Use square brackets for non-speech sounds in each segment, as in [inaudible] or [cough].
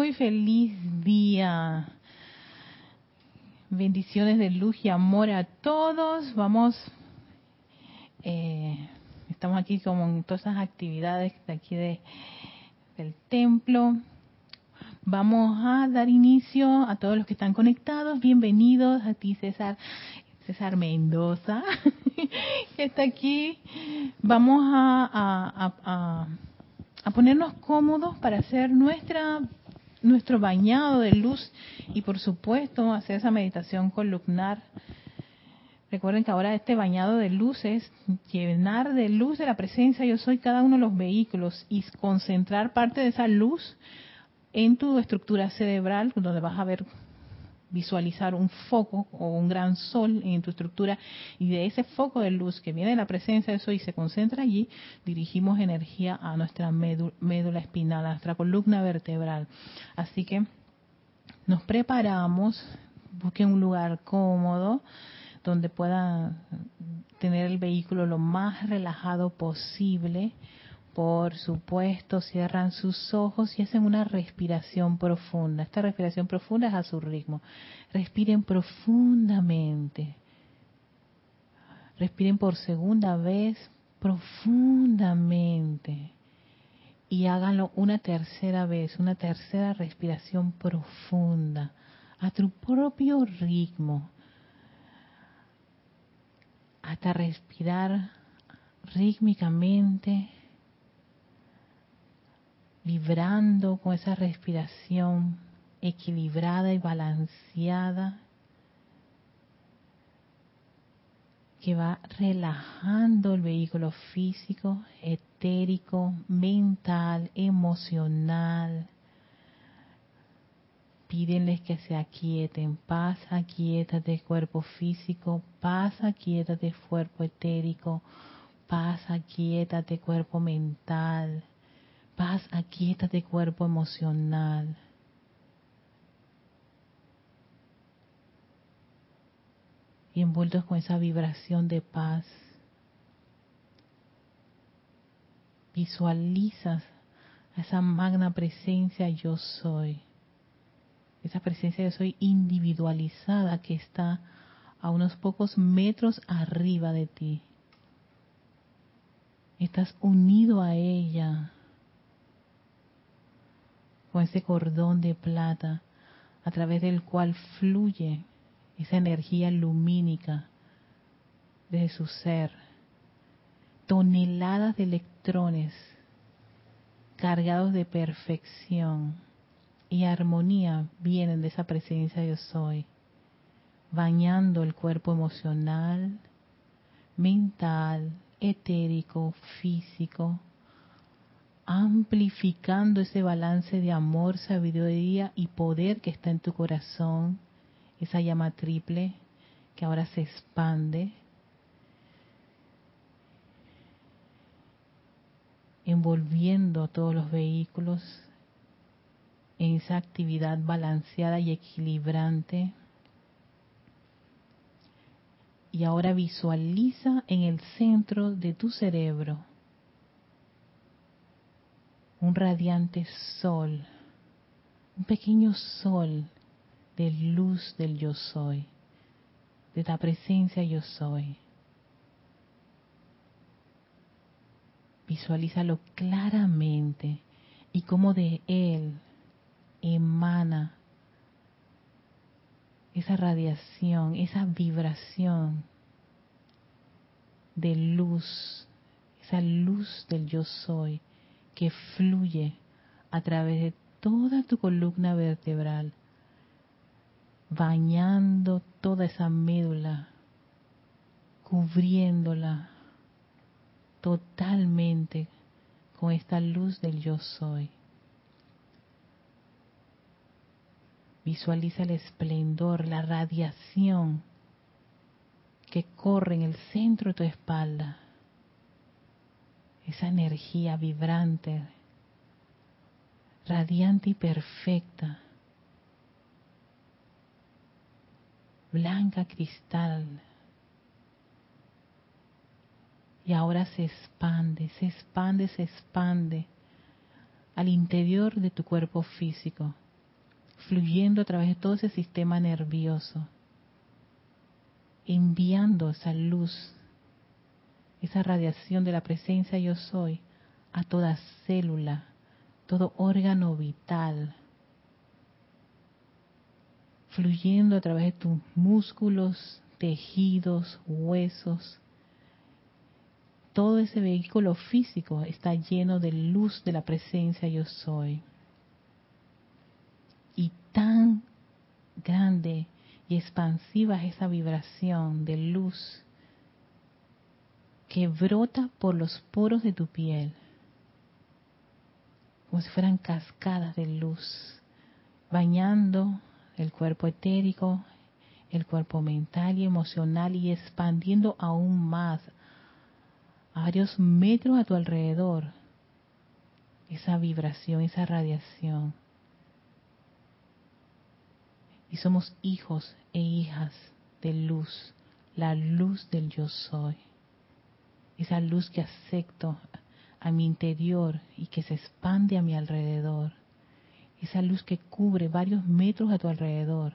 muy feliz día. Bendiciones de luz y amor a todos. Vamos, eh, estamos aquí como en todas esas actividades de aquí de, del templo. Vamos a dar inicio a todos los que están conectados. Bienvenidos a ti, César. César Mendoza, [laughs] que está aquí. Vamos a, a, a ponernos cómodos para hacer nuestra nuestro bañado de luz y por supuesto hacer esa meditación columnar. Recuerden que ahora este bañado de luz es llenar de luz de la presencia yo soy cada uno de los vehículos y concentrar parte de esa luz en tu estructura cerebral, donde vas a ver visualizar un foco o un gran sol en tu estructura y de ese foco de luz que viene de la presencia de eso y se concentra allí, dirigimos energía a nuestra médula espinal, a nuestra columna vertebral. Así que nos preparamos, busquen un lugar cómodo donde pueda tener el vehículo lo más relajado posible por supuesto, cierran sus ojos y hacen una respiración profunda. Esta respiración profunda es a su ritmo. Respiren profundamente. Respiren por segunda vez profundamente. Y háganlo una tercera vez, una tercera respiración profunda, a tu propio ritmo. Hasta respirar rítmicamente vibrando con esa respiración equilibrada y balanceada que va relajando el vehículo físico, etérico, mental, emocional. Pídenles que se aquieten, paz, aquietate cuerpo físico, paz, aquietate cuerpo etérico, paz, aquietate cuerpo mental, paz, aquíétate cuerpo emocional. Y envueltos con esa vibración de paz, visualizas esa magna presencia yo soy. Esa presencia yo soy individualizada que está a unos pocos metros arriba de ti. Estás unido a ella con ese cordón de plata a través del cual fluye esa energía lumínica de su ser. Toneladas de electrones cargados de perfección y armonía vienen de esa presencia yo soy, bañando el cuerpo emocional, mental, etérico, físico, amplificando ese balance de amor, sabiduría y poder que está en tu corazón, esa llama triple que ahora se expande, envolviendo todos los vehículos en esa actividad balanceada y equilibrante. Y ahora visualiza en el centro de tu cerebro un radiante sol, un pequeño sol de luz del yo soy, de la presencia yo soy. Visualízalo claramente y cómo de él emana esa radiación, esa vibración de luz, esa luz del yo soy que fluye a través de toda tu columna vertebral, bañando toda esa médula, cubriéndola totalmente con esta luz del yo soy. Visualiza el esplendor, la radiación que corre en el centro de tu espalda esa energía vibrante, radiante y perfecta, blanca cristal. Y ahora se expande, se expande, se expande al interior de tu cuerpo físico, fluyendo a través de todo ese sistema nervioso, enviando esa luz, esa radiación de la presencia yo soy a toda célula, todo órgano vital, fluyendo a través de tus músculos, tejidos, huesos. Todo ese vehículo físico está lleno de luz de la presencia yo soy. Y tan grande y expansiva es esa vibración de luz que brota por los poros de tu piel, como si fueran cascadas de luz, bañando el cuerpo etérico, el cuerpo mental y emocional y expandiendo aún más a varios metros a tu alrededor esa vibración, esa radiación. Y somos hijos e hijas de luz, la luz del yo soy. Esa luz que acepto a mi interior y que se expande a mi alrededor. Esa luz que cubre varios metros a tu alrededor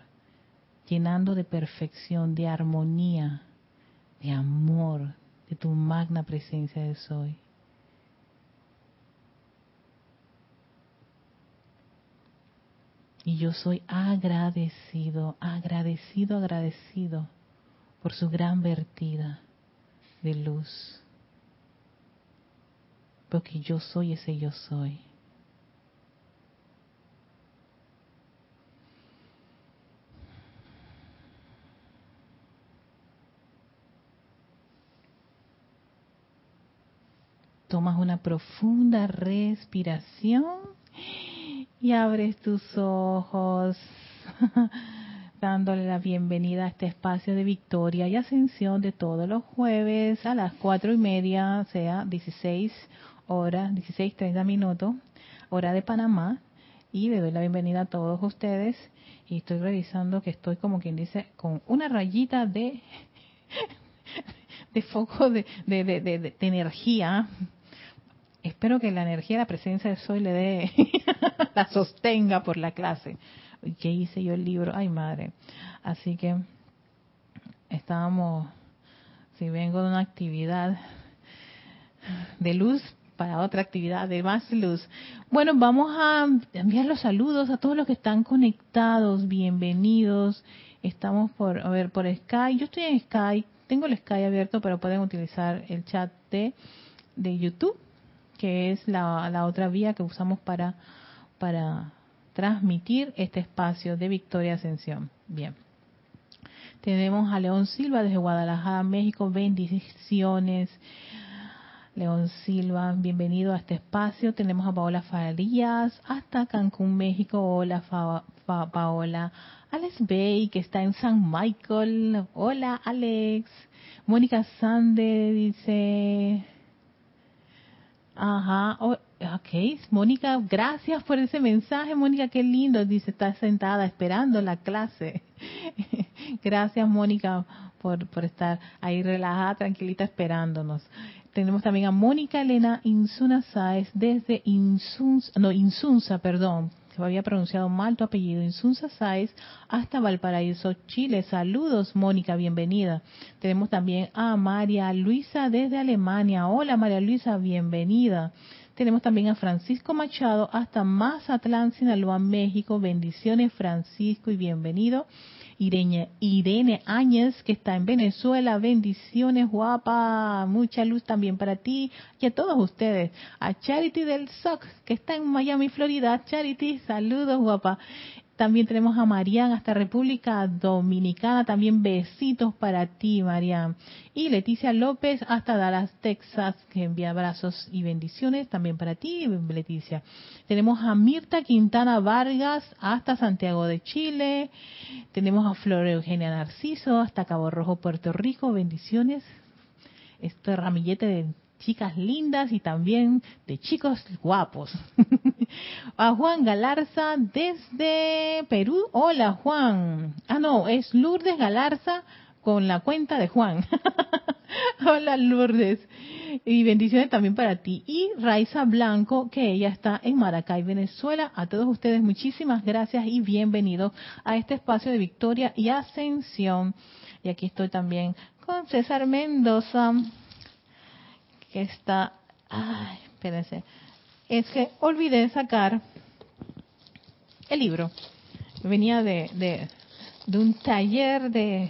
llenando de perfección, de armonía, de amor, de tu magna presencia de soy. Y yo soy agradecido, agradecido, agradecido por su gran vertida de luz. Porque yo soy ese yo soy. Tomas una profunda respiración y abres tus ojos, [laughs] dándole la bienvenida a este espacio de victoria y ascensión de todos los jueves a las cuatro y media, sea 16 horas, 16, 30 minutos, hora de Panamá. Y le doy la bienvenida a todos ustedes. Y estoy revisando que estoy como quien dice con una rayita de [laughs] de foco de, de, de, de, energía espero que la energía, la presencia de Soy le dé, [laughs] la sostenga por la clase. ¿Qué hice yo el libro? Ay, madre. Así que estábamos, si vengo de una actividad de luz para otra actividad de más luz. Bueno, vamos a enviar los saludos a todos los que están conectados. Bienvenidos. Estamos por, a ver, por Skype. Yo estoy en Skype. Tengo el Skype abierto, pero pueden utilizar el chat de, de YouTube que es la, la otra vía que usamos para, para transmitir este espacio de Victoria Ascensión. Bien. Tenemos a León Silva desde Guadalajara, México. Bendiciones. León Silva, bienvenido a este espacio. Tenemos a Paola Farías hasta Cancún, México. Hola, Paola. Alex Bay, que está en San Michael. Hola, Alex. Mónica Sande dice, Ajá, ok. Mónica, gracias por ese mensaje, Mónica, qué lindo. Dice, está sentada esperando la clase. [laughs] gracias, Mónica, por, por estar ahí relajada, tranquilita, esperándonos. Tenemos también a Mónica Elena Insuna Sáez desde Insunza, no, Insunza, perdón, se había pronunciado mal tu apellido, Insunza Sáez, hasta Valparaíso, Chile. Saludos, Mónica, bienvenida. Tenemos también a María Luisa desde Alemania. Hola, María Luisa, bienvenida. Tenemos también a Francisco Machado hasta Mazatlán, Sinaloa, México. Bendiciones, Francisco, y bienvenido. Irene, Irene Áñez, que está en Venezuela. Bendiciones, guapa. Mucha luz también para ti y a todos ustedes. A Charity del SOC, que está en Miami, Florida. Charity, saludos, guapa. También tenemos a Marian hasta República Dominicana. También besitos para ti, Marian. Y Leticia López hasta Dallas, Texas, que envía abrazos y bendiciones también para ti, Leticia. Tenemos a Mirta Quintana Vargas hasta Santiago de Chile. Tenemos a Flor Eugenia Narciso hasta Cabo Rojo, Puerto Rico. Bendiciones. Este ramillete de chicas lindas y también de chicos guapos. [laughs] a Juan Galarza desde Perú. Hola Juan. Ah, no, es Lourdes Galarza con la cuenta de Juan. [laughs] Hola Lourdes. Y bendiciones también para ti. Y Raiza Blanco, que ella está en Maracay, Venezuela. A todos ustedes muchísimas gracias y bienvenidos a este espacio de victoria y ascensión. Y aquí estoy también con César Mendoza, está... Ay, espérense. Es que olvidé sacar el libro. Venía de, de, un taller de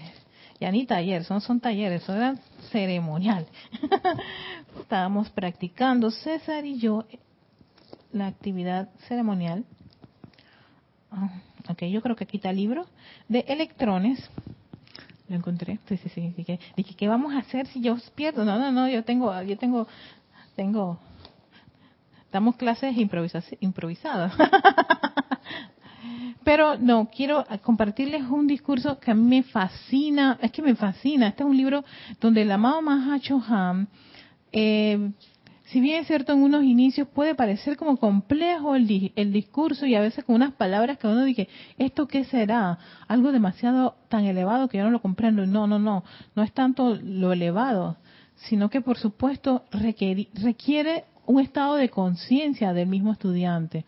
ya ni taller, son, son talleres, eso era ceremonial. [laughs] Estábamos practicando César y yo la actividad ceremonial. Ah, ok, yo creo que el libro de electrones. Lo encontré. Sí, sí, sí. Dije, dije, ¿qué vamos a hacer si yo pierdo? No, no, no, yo tengo, yo tengo, tengo, damos clases improvisadas. [laughs] Pero no, quiero compartirles un discurso que a mí me fascina, es que me fascina. Este es un libro donde el amado Mahacho Ham, eh, si bien es cierto en unos inicios puede parecer como complejo el, el discurso y a veces con unas palabras que uno dice, ¿esto qué será? Algo demasiado tan elevado que yo no lo comprendo. No, no, no, no es tanto lo elevado, sino que por supuesto requiere un estado de conciencia del mismo estudiante,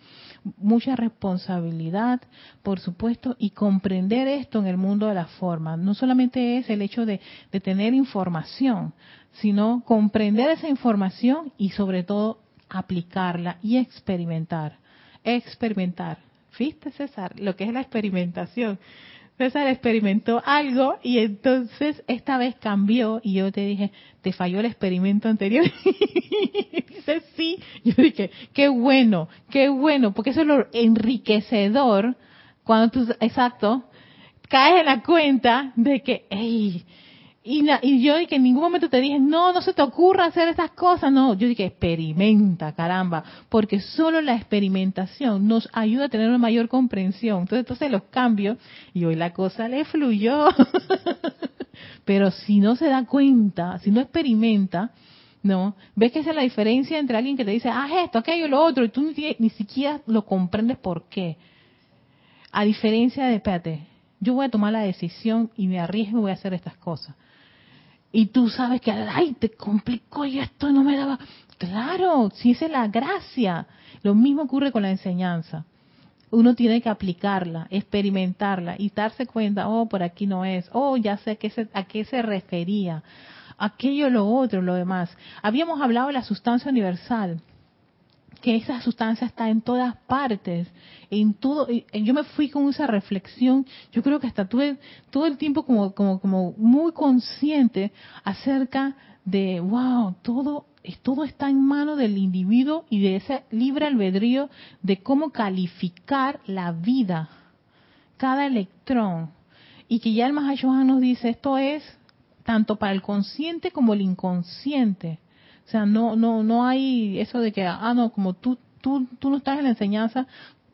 mucha responsabilidad, por supuesto, y comprender esto en el mundo de la forma. No solamente es el hecho de, tener información, sino comprender esa información y sobre todo aplicarla y experimentar. Experimentar. ¿Viste, César? Lo que es la experimentación. César experimentó algo y entonces esta vez cambió y yo te dije, te falló el experimento anterior. [laughs] y dice, sí. Yo dije, qué bueno, qué bueno, porque eso es lo enriquecedor cuando tú, exacto, caes en la cuenta de que, hey, y, y, yo que en ningún momento te dije, no, no se te ocurra hacer esas cosas. No, yo dije, experimenta, caramba, porque solo la experimentación nos ayuda a tener una mayor comprensión. Entonces, entonces los cambios, y hoy la cosa le fluyó. [laughs] Pero si no se da cuenta, si no experimenta, ¿no? ¿Ves que esa es la diferencia entre alguien que te dice, haz esto, aquello, lo otro, y tú ni, ni siquiera lo comprendes por qué? A diferencia de, espérate, yo voy a tomar la decisión y me arriesgo y voy a hacer estas cosas y tú sabes que, ay, te complicó y esto no me daba. Claro, si esa es la gracia. Lo mismo ocurre con la enseñanza. Uno tiene que aplicarla, experimentarla y darse cuenta, oh, por aquí no es, oh, ya sé a qué se refería, aquello, lo otro, lo demás. Habíamos hablado de la sustancia universal que esa sustancia está en todas partes, en todo. Yo me fui con esa reflexión. Yo creo que hasta tuve todo el tiempo como, como, como muy consciente acerca de, wow, todo, todo está en manos del individuo y de ese libre albedrío de cómo calificar la vida, cada electrón. Y que ya el Mahashohan nos dice, esto es tanto para el consciente como el inconsciente o sea, no, no, no hay eso de que, ah, no, como tú, tú, tú no estás en la enseñanza,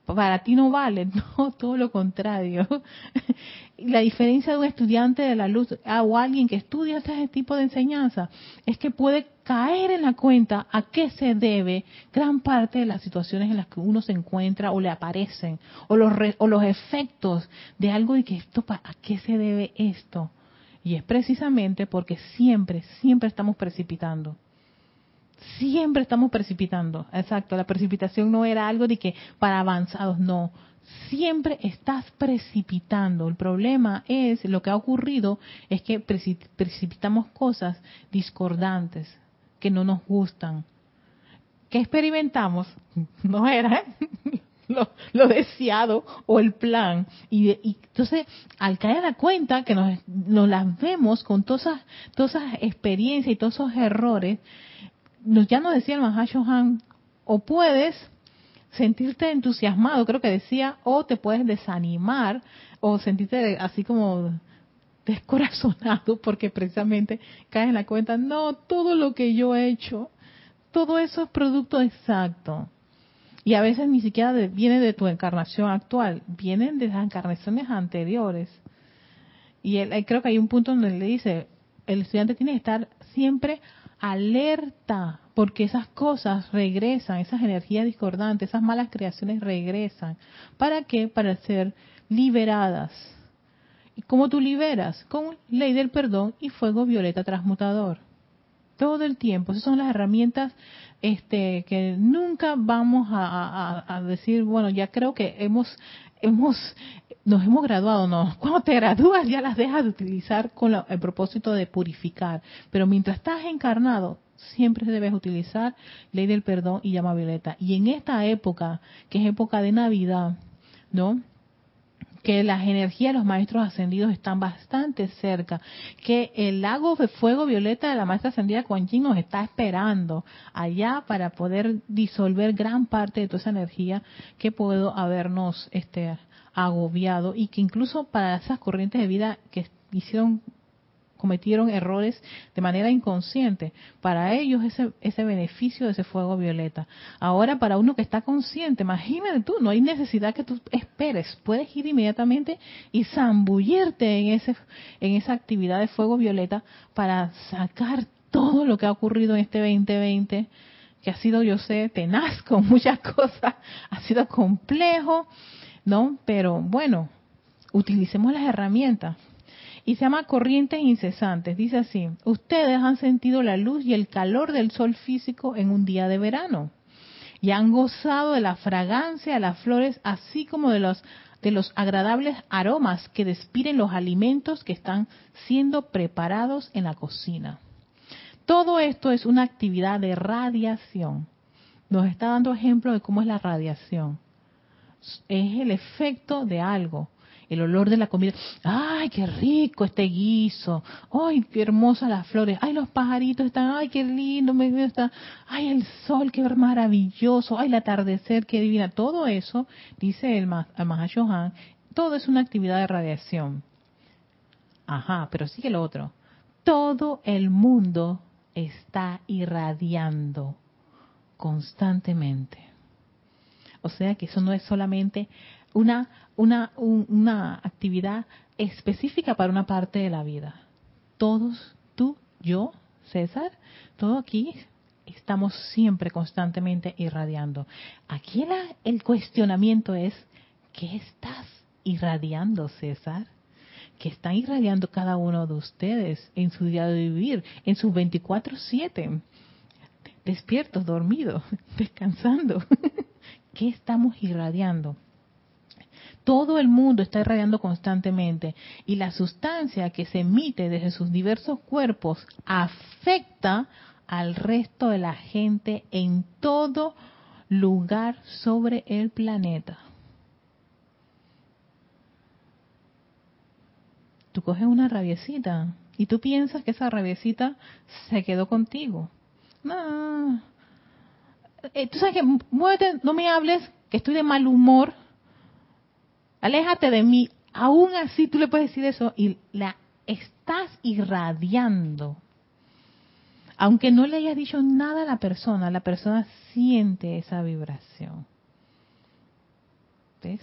para ti no vale, [laughs] no, todo lo contrario. [laughs] la diferencia de un estudiante de la luz o alguien que estudia este tipo de enseñanza es que puede caer en la cuenta a qué se debe gran parte de las situaciones en las que uno se encuentra o le aparecen, o los, o los efectos de algo de que esto, ¿a qué se debe esto? Y es precisamente porque siempre, siempre estamos precipitando siempre estamos precipitando. Exacto, la precipitación no era algo de que para avanzados, no. Siempre estás precipitando. El problema es, lo que ha ocurrido es que precipitamos cosas discordantes, que no nos gustan. ¿Qué experimentamos? [laughs] No era [laughs] lo, deseado o el plan. Y, entonces, al caer a la cuenta que nos, nos las vemos con todas esas experiencias y todos esos errores, ya nos decía el Mahashohan, o puedes sentirte entusiasmado, creo que decía, o te puedes desanimar o sentirte así como descorazonado [laughs] porque precisamente caes en la cuenta, no, todo lo que yo he hecho, todo eso es producto exacto. Y a veces ni siquiera viene de tu encarnación actual, vienen de las encarnaciones anteriores. Y él, creo que hay un punto donde le dice, el estudiante tiene que estar siempre alerta, porque esas cosas regresan, esas energías discordantes, esas malas creaciones regresan. ¿Para qué? Para ser liberadas. ¿Y cómo tú liberas? Con ley del perdón y fuego violeta transmutador. Todo el tiempo. Esas son las herramientas este, que nunca vamos a, decir, bueno, ya creo que hemos, hemos, nos hemos graduado, no. Cuando te gradúas ya las dejas de utilizar con el propósito de purificar. Pero mientras estás encarnado, siempre debes utilizar ley del perdón y llama violeta. Y en esta época, que es época de Navidad, ¿no? que las energías de los maestros ascendidos están bastante cerca, que el lago de fuego violeta de la maestra ascendida Kuan Yin nos está esperando allá para poder disolver gran parte de toda esa energía que puedo habernos este agobiado y que incluso para esas corrientes de vida que hicieron cometieron errores de manera inconsciente. Para ellos ese, ese beneficio de ese fuego violeta. Ahora para uno que está consciente, imagínate tú, no hay necesidad que tú esperes, puedes ir inmediatamente y zambullirte en, ese, en esa actividad de fuego violeta para sacar todo lo que ha ocurrido en este 2020 que ha sido, yo sé, tenaz con [laughs] muchas cosas, ha sido complejo, ¿no? Pero bueno, utilicemos las herramientas y se llama corrientes incesantes. Dice así, ustedes han sentido la luz y el calor del sol físico en un día de verano y han gozado de la fragancia de las flores, así como de los, de los agradables aromas que despiden los alimentos que están siendo preparados en la cocina. Todo esto es una actividad de radiación. Nos está dando ejemplo de cómo es la radiación. Es el efecto de algo el olor de la comida. ¡Ay, qué rico este guiso! ¡Ay, qué hermosas las flores! ¡Ay, los pajaritos están! ¡Ay, qué lindo! Me está! ¡Ay, el sol, qué maravilloso! ¡Ay, el atardecer, qué divina! Todo eso, dice el Mahashohan, todo es una actividad de radiación. Ajá, pero sigue lo otro. Todo el mundo está irradiando constantemente. O sea que eso no es solamente una, una, una actividad específica para una parte de la vida. Todos, tú, yo, César, todo aquí estamos siempre constantemente irradiando. Aquí el cuestionamiento es, ¿qué estás irradiando, César? ¿Qué están irradiando cada uno de ustedes en su día de vivir, en sus 24/7? Despiertos, dormidos, [laughs] descansando. [laughs] ¿Qué estamos irradiando? todo el mundo está irradiando constantemente y la sustancia que se emite desde sus diversos cuerpos afecta al resto de la gente en todo lugar sobre el planeta. Tú coges una rabiecita y tú piensas que esa rabiecita se quedó contigo. No. Eh, tú sabes que muévete, no me hables, que estoy de mal humor aléjate de mí. Aún así tú le puedes decir eso y la estás irradiando. Aunque no le hayas dicho nada a la persona, la persona siente esa vibración. ¿Ves?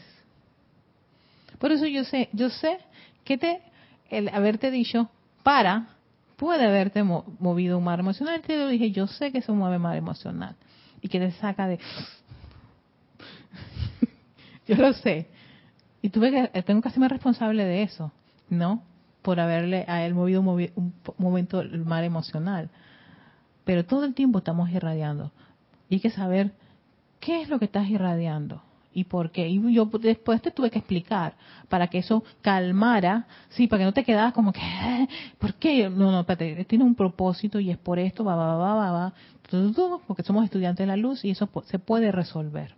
Por eso yo sé, yo sé que te, el haberte dicho para puede haberte movido un mar emocional. Te lo dije, yo sé que se mueve mar emocional y que te saca de. [laughs] yo lo sé. Y tuve que, eh, tengo que hacerme responsable de eso, ¿no? Por haberle a él movido un, momento el mar emocional. Pero todo el tiempo estamos irradiando. Y hay que saber qué es lo que estás irradiando y por qué. Y yo después te tuve que explicar para que eso calmara, sí, para que no te quedas como que, eh, ¿por qué? No, no, espérate, tiene un propósito y es por esto, va, va, va, va, va, porque somos estudiantes de la luz y eso se puede resolver.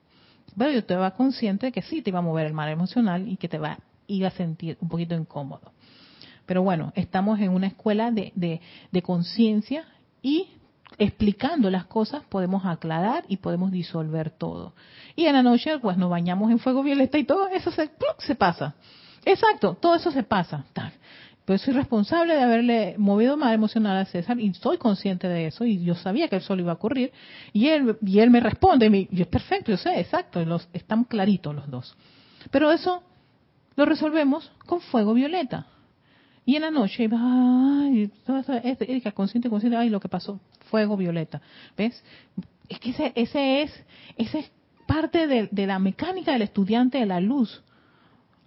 Pero yo te va consciente de que sí te iba a mover el mar emocional y que te va iba a sentir un poquito incómodo. Pero bueno, estamos en una escuela de, de, conciencia y explicando las cosas podemos aclarar y podemos disolver todo. Y en la noche pues nos bañamos en fuego violeta y todo eso se, se pasa. Exacto, todo eso se pasa. Pues soy responsable de haberle movido más emocional a César y soy consciente de eso y yo sabía que el sol iba a ocurrir y él y él me responde y yo perfecto, yo sé, exacto, los, están claritos los dos. Pero eso lo resolvemos con fuego violeta. Y en la noche, ay, todo eso, este, consciente, consciente, ay, lo que pasó, fuego violeta. ¿Ves? Es que ese, ese es, ese es parte de, de la mecánica del estudiante de la luz.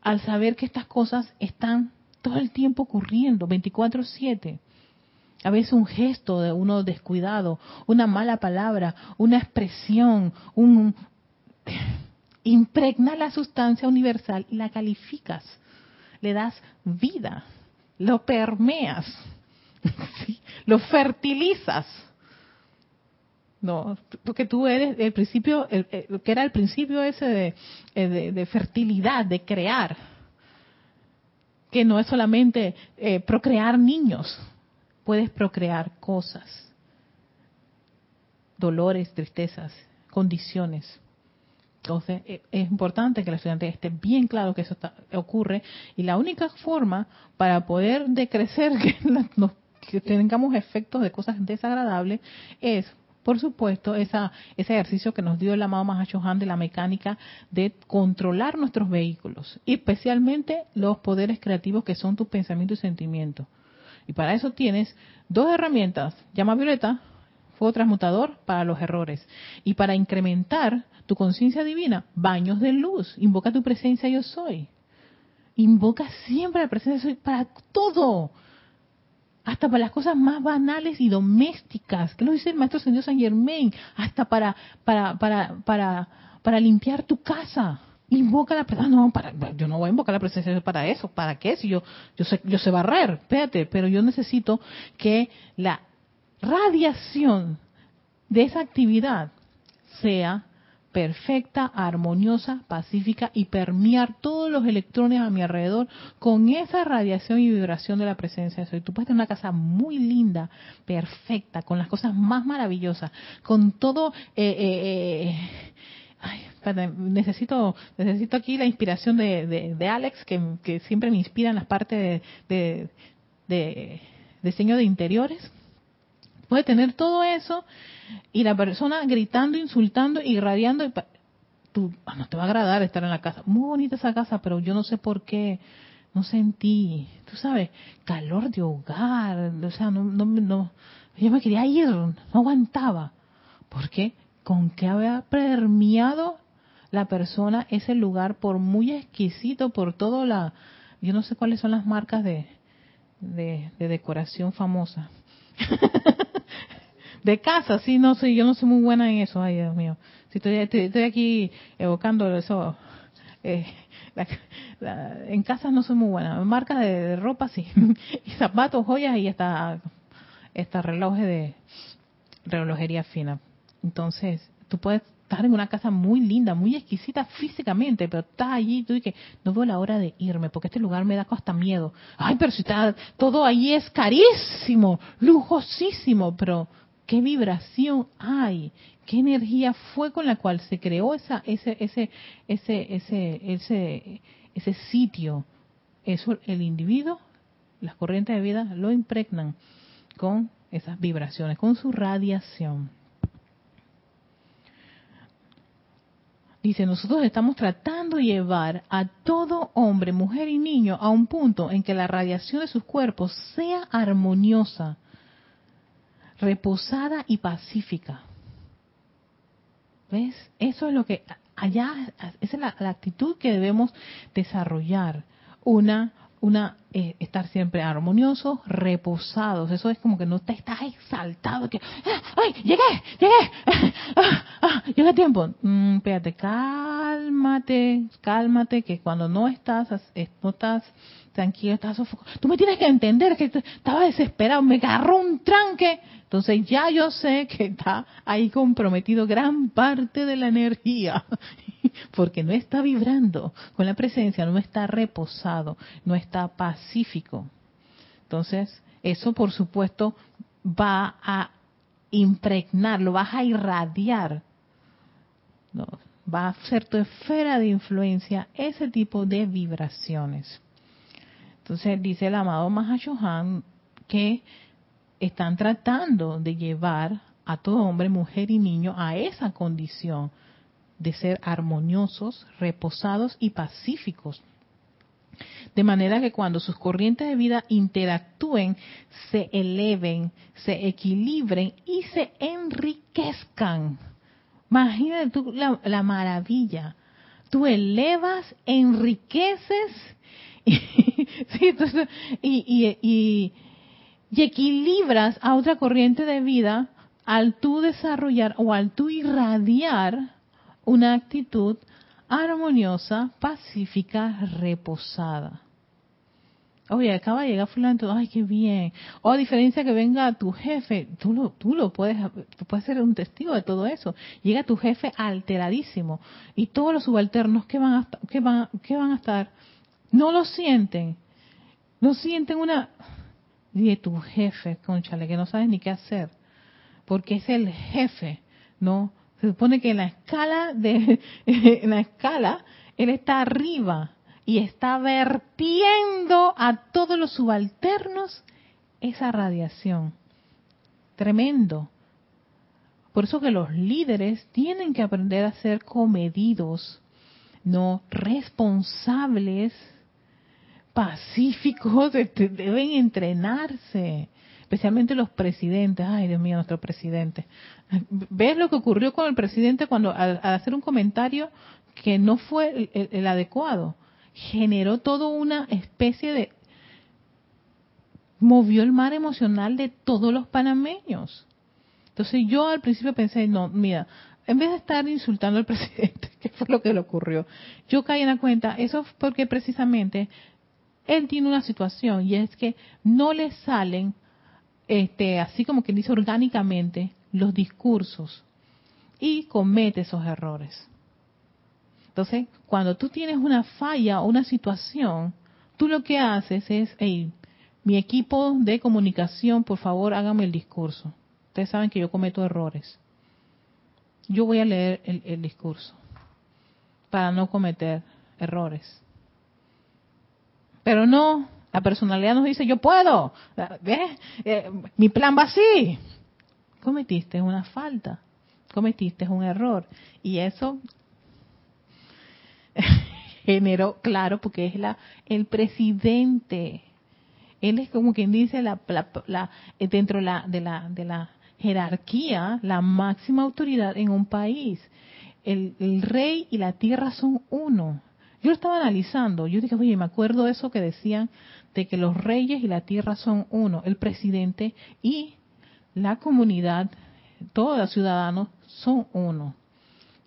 Al saber que estas cosas están todo el tiempo ocurriendo, 24/7. A veces un gesto de uno descuidado, una mala palabra, una expresión, un impregna la sustancia universal y la calificas. Le das vida, lo permeas, [laughs] lo fertilizas. No, porque tú eres el principio, el, que era el principio ese de, de, fertilidad, de crear, que no es solamente eh, procrear niños, puedes procrear cosas, dolores, tristezas, condiciones. Entonces, e, es importante que el estudiante esté bien claro que eso ocurre y la única forma para poder decrecer [laughs] que, tengamos efectos de cosas desagradables es por supuesto, esa, ese ejercicio que nos dio el amado Mahashohan de la mecánica de controlar nuestros vehículos, especialmente los poderes creativos que son tus pensamientos y sentimientos. Y para eso tienes dos herramientas, llama violeta, fuego transmutador para los errores. Y para incrementar tu conciencia divina, baños de luz, invoca tu presencia yo soy. Invoca siempre la presencia yo soy para todo. Hasta para las cosas más banales y domésticas, que lo dice el maestro Señor San Germain, hasta para, para, para, para, para limpiar tu casa invoca la presencia. No, para, yo no voy a invocar la presencia para eso. ¿Para qué? Si yo, yo sé, yo sé barrer, espérate, pero yo necesito que la radiación de esa actividad sea perfecta, armoniosa, pacífica y permear todos los electrones a mi alrededor con esa radiación y vibración de la presencia de Soy. Tú puedes tener una casa muy linda, perfecta, con las cosas más maravillosas, con todo eh, eh, eh Ay, necesito necesito aquí la inspiración de, de, Alex, que, siempre me inspira en las partes de, de, diseño de interiores. Puede tener todo eso y la persona gritando, insultando, irradiando. Y tú, ah, no te va a agradar estar en la casa. Muy bonita esa casa, pero yo no sé por qué no sentí, tú sabes, calor de hogar. O sea, no, no, no, yo me quería ir, no aguantaba. ¿Por qué? con que había permeado la persona ese lugar por muy exquisito, por todo la... Yo no sé cuáles son las marcas de, de, decoración famosa. [laughs] de casa, sí, no sé, yo no soy muy buena en eso, ay Dios mío. Si estoy, estoy, aquí evocando eso, eh, en casa no soy muy buena. Marcas de, ropa, sí. [laughs] y zapatos, joyas y hasta, esta relojes de relojería fina. Entonces, tú puedes estar en una casa muy linda, muy exquisita físicamente, pero estás allí y tú dices, no veo la hora de irme porque este lugar me da hasta miedo. Ay, pero si está, todo ahí es carísimo, lujosísimo, pero ¿qué vibración hay? ¿Qué energía fue con la cual se creó esa, ese, ese, ese, ese, ese, ese sitio? Eso el individuo, las corrientes de vida lo impregnan con esas vibraciones, con su radiación. Dice, nosotros estamos tratando de llevar a todo hombre, mujer y niño a un punto en que la radiación de sus cuerpos sea armoniosa, reposada y pacífica. ¿Ves? Eso es lo que allá, esa es la, la actitud que debemos desarrollar. Una una eh, estar siempre armoniosos, reposados. Eso es como que no te estás exaltado, que ah, ¡ay, llegué! ¡Llegué! ¡Ah, ah, llegué a tiempo! Mm, espérate, cálmate, cálmate, que cuando no estás, no estás tranquilo, estás sofocado. Tú me tienes que entender que estaba desesperado, me agarró un tranque. Entonces ya yo sé que está ahí comprometido gran parte de la energía [laughs] porque no está vibrando con la presencia, no está reposado, no está pacífico. Entonces, eso por supuesto va a impregnar, lo vas a irradiar. No, va a ser tu esfera de influencia ese tipo de vibraciones. Entonces dice el amado Mahashohan que están tratando de llevar a todo hombre, mujer y niño a esa condición de ser armoniosos, reposados y pacíficos. De manera que cuando sus corrientes de vida interactúen, se eleven, se equilibren y se enriquezcan. Imagínate tú la, la maravilla. Tú elevas, enriqueces y, [laughs] y equilibras a otra corriente de vida al tú desarrollar o al tú irradiar una actitud armoniosa, pacífica, reposada. Oye, acaba de llegar fulano, ay, qué bien. O a diferencia que venga tu jefe, tú lo, tú lo puedes, puedes ser un testigo de todo eso. Llega tu jefe alteradísimo y todos los subalternos que van a, que van, que van a estar, no lo sienten, no sienten una, de tu jefe, conchale, que no sabes ni qué hacer, porque es el jefe, ¿no? Se supone que en la escala de, [laughs] en la escala, él está arriba y está vertiendo a todos los subalternos esa radiación. Tremendo. Por eso que los líderes tienen que aprender a ser comedidos, no responsables, pacíficos, [laughs] deben entrenarse, especialmente los presidentes. Ay, Dios mío, nuestro presidente. ¿Ves lo que ocurrió con el presidente cuando al, hacer un comentario que no fue el adecuado? generó toda una especie de... movió el mar emocional de todos los panameños. Entonces yo al principio pensé, no, mira, en vez de estar insultando al [laughs] presidente, que fue lo que le ocurrió, yo caí en la cuenta, eso es porque precisamente él tiene una situación y es que no le salen, este, así como que dice orgánicamente, los discursos y comete esos errores. Entonces, cuando tú tienes una falla o una situación, tú lo que haces es, hey, mi equipo de comunicación, por favor, hágame el discurso. Ustedes saben que yo cometo errores. Yo voy a leer el, discurso para no cometer errores. Pero no, la personalidad nos dice, yo puedo. ¿Ves? Eh, mi plan va así. Cometiste una falta. Cometiste un error. Y eso [laughs] generó, claro, porque es la el presidente. Él es como quien dice la, la, dentro de la, de la de la jerarquía, la máxima autoridad en un país. El, rey y la tierra son uno. Yo lo estaba analizando, yo dije, oye, me acuerdo eso que decían de que los reyes y la tierra son uno, el presidente y la comunidad, todos los ciudadanos son uno.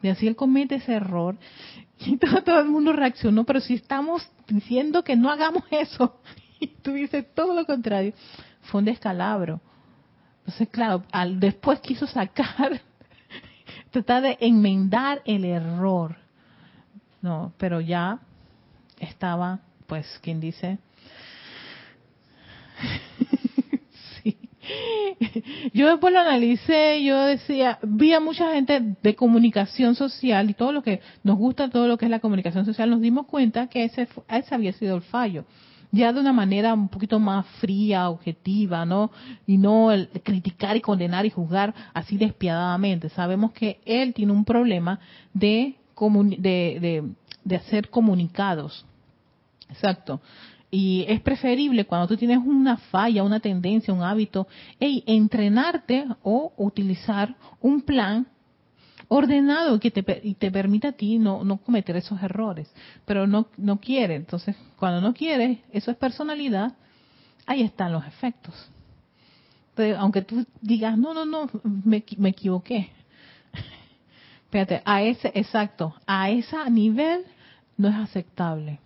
Y así él comete ese error [laughs] y todo, el mundo reaccionó, pero si estamos diciendo que no hagamos [laughs] eso, y tú dices todo lo contrario, fue un descalabro. Entonces, claro, al, después quiso sacar, [laughs] tratar de enmendar el error. No, pero ya estaba, pues, quien dice, [laughs] yo después lo analicé, yo decía, vi a mucha gente de comunicación social y todo lo que nos gusta, todo lo que es la comunicación social, nos dimos cuenta que ese, ese había sido el fallo. Ya de una manera un poquito más fría, objetiva, ¿no? Y no el criticar y condenar y juzgar así despiadadamente. Sabemos que él tiene un problema de, de, de, de hacer comunicados. Exacto. Y es preferible cuando tú tienes una falla, una tendencia, un hábito, hey, entrenarte o utilizar un plan ordenado que te, te permita a ti no, no cometer esos errores. Pero no, no quiere. Entonces, cuando no quiere, eso es personalidad, ahí están los efectos. Entonces, aunque tú digas, no, no, no, me, me equivoqué. [laughs] Fíjate, a ese, exacto, a ese nivel no es aceptable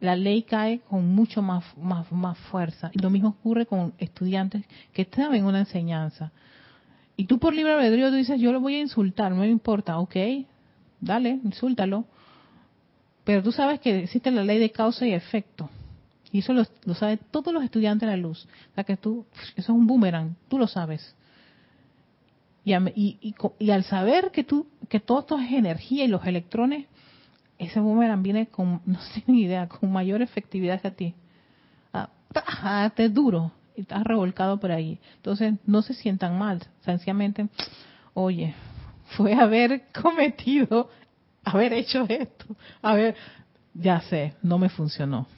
la ley cae con mucho más, más, más fuerza. Y lo mismo ocurre con estudiantes que están en una enseñanza. Y tú por libre albedrío tú dices, yo lo voy a insultar, no me importa, ok, dale, insúltalo. Pero tú sabes que existe la ley de causa y efecto. Y eso lo, lo saben todos los estudiantes de la luz. O sea que tú, eso es un boomerang, tú lo sabes. Y, y, y, al saber que tú, que todo esto es energía y los electrones ese boomerang viene con, [laughs] no ni idea, con mayor efectividad que a ti. Ah, te es duro y estás revolcado por ahí. Entonces, no se sientan mal. Sencillamente, oye, fue haber [laughs] cometido, haber hecho esto. A ver, ya sé, no me funcionó. [laughs]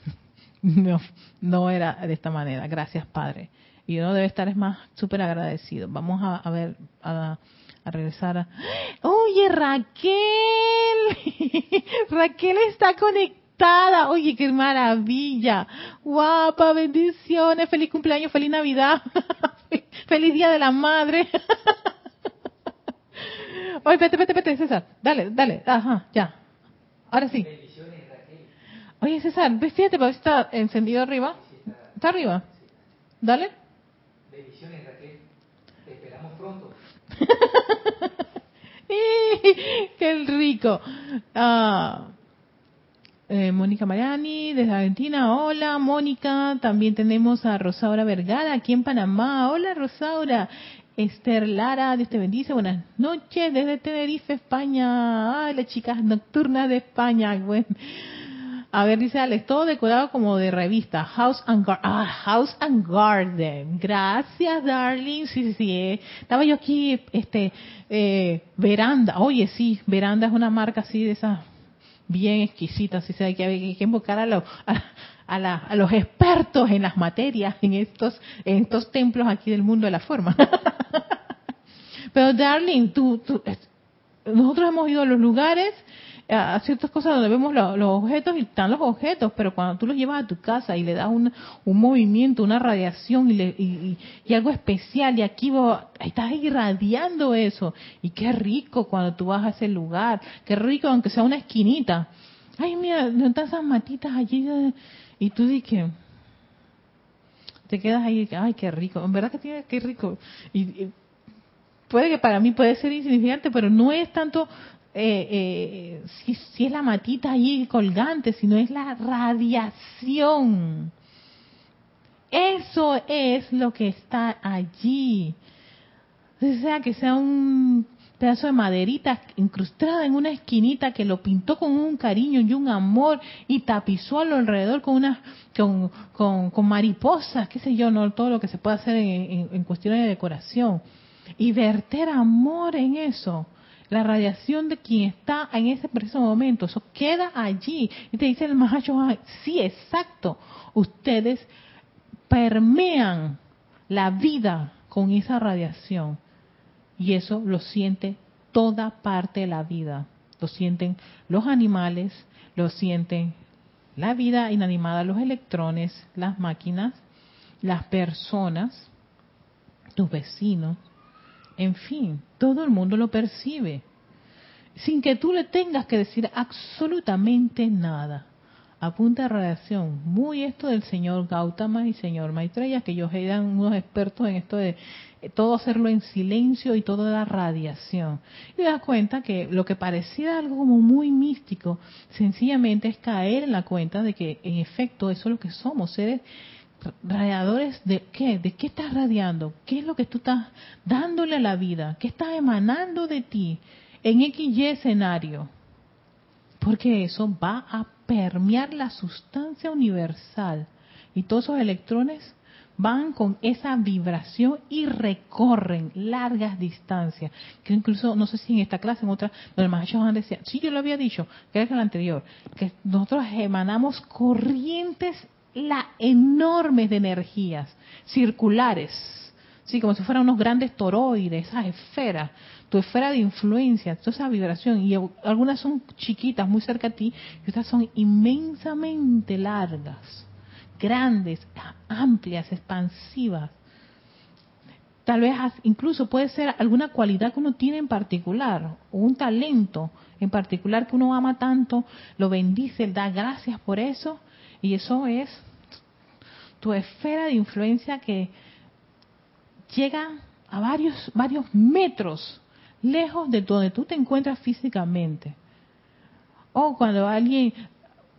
No, no era de esta manera. Gracias, Padre. Y uno debe estar es más súper agradecido. Vamos a, a ver, a, regresar a... Oye, Raquel. [laughs] Raquel está conectada. Oye, qué maravilla. Guapa, bendiciones, feliz cumpleaños, feliz Navidad, [laughs] feliz Día de la Madre. [laughs] Oye, vete, vete, vete, César. Dale, dale. Ajá, ya. Ahora sí. Oye, César, fíjate, pero está encendido arriba. ¿Está arriba? Dale. Bendiciones, Raquel. Te esperamos pronto. [laughs] ¡Qué rico! Ah, eh, Mónica Mariani, desde Argentina. Hola, Mónica. También tenemos a Rosaura Vergara, aquí en Panamá. Hola, Rosaura. Esther Lara, Dios te bendice. Buenas noches desde Tenerife, España. Ay, las chicas nocturnas de España. Bueno. A ver, dice Alex, todo decorado como de revista. House and, Gar ah, House and Garden. Gracias, darling. Sí, sí, sí. eh. Estaba yo aquí, este, eh, Veranda. Oye, sí, Veranda es una marca así de esas bien exquisitas. Así hay que, hay que invocar a, los a, a, la, a, los expertos en las materias, en estos, en estos templos aquí del mundo de la forma. [laughs] Pero, darling, tú, tú, nosotros hemos ido a los lugares a ciertas cosas donde vemos los, objetos y están los objetos, pero cuando tú los llevas a tu casa y le das un, un movimiento, una radiación y, le, y, algo especial y aquí vos, estás irradiando eso y qué rico cuando tú vas a ese lugar, qué rico aunque sea una esquinita. Ay, mira, están esas matitas allí y tú dices te quedas ahí, ay, qué rico, en verdad que tiene, qué rico. Y, y puede que para mí puede ser insignificante, pero no es tanto eh, eh, si, si, es la matita ahí colgante, sino es la radiación. Eso es lo que está allí. Sea, que sea un pedazo de maderita incrustada en una esquinita que lo pintó con un cariño y un amor y tapizó lo alrededor con unas con, con, con, mariposas, qué sé yo, no todo lo que se puede hacer en, en, en cuestiones de decoración. Y verter amor en eso la radiación de quien está en ese preciso momento, eso queda allí. Y te dice el Mahacho, sí, exacto, ustedes permean la vida con esa radiación. Y eso lo siente toda parte de la vida. Lo sienten los animales, lo sienten la vida inanimada, los electrones, las máquinas, las personas, tus vecinos, en fin, todo el mundo lo percibe, sin que tú le tengas que decir absolutamente nada. A punta de radiación, muy esto del señor Gautama y señor Maitreya, que ellos eran unos expertos en esto de todo hacerlo en silencio y toda la radiación. Y te das cuenta que lo que parecía algo como muy místico, sencillamente es caer en la cuenta de que en efecto eso es lo que somos, seres radiadores de qué, de qué estás radiando, qué es lo que tú estás dándole a la vida, qué está emanando de ti en XY escenario, porque eso va a permear la sustancia universal. Y todos esos electrones van con esa vibración y recorren largas distancias. Que incluso, no sé si en esta clase, en otra, donde el Mahacho decía, sí, yo lo había dicho, que era que el anterior, que nosotros emanamos corrientes la enormes de energías circulares, sí, como si fueran unos grandes toroides, esas esferas, tu esfera de influencia, toda esa vibración, y algunas son chiquitas, muy cerca a ti, y otras son inmensamente largas, grandes, amplias, expansivas. Tal vez incluso puede ser alguna cualidad que uno tiene en particular, o un talento en particular que uno ama tanto, lo bendice, da gracias por eso, y eso es tu esfera de influencia que llega a varios, varios metros lejos de donde tú te encuentras físicamente. O cuando alguien,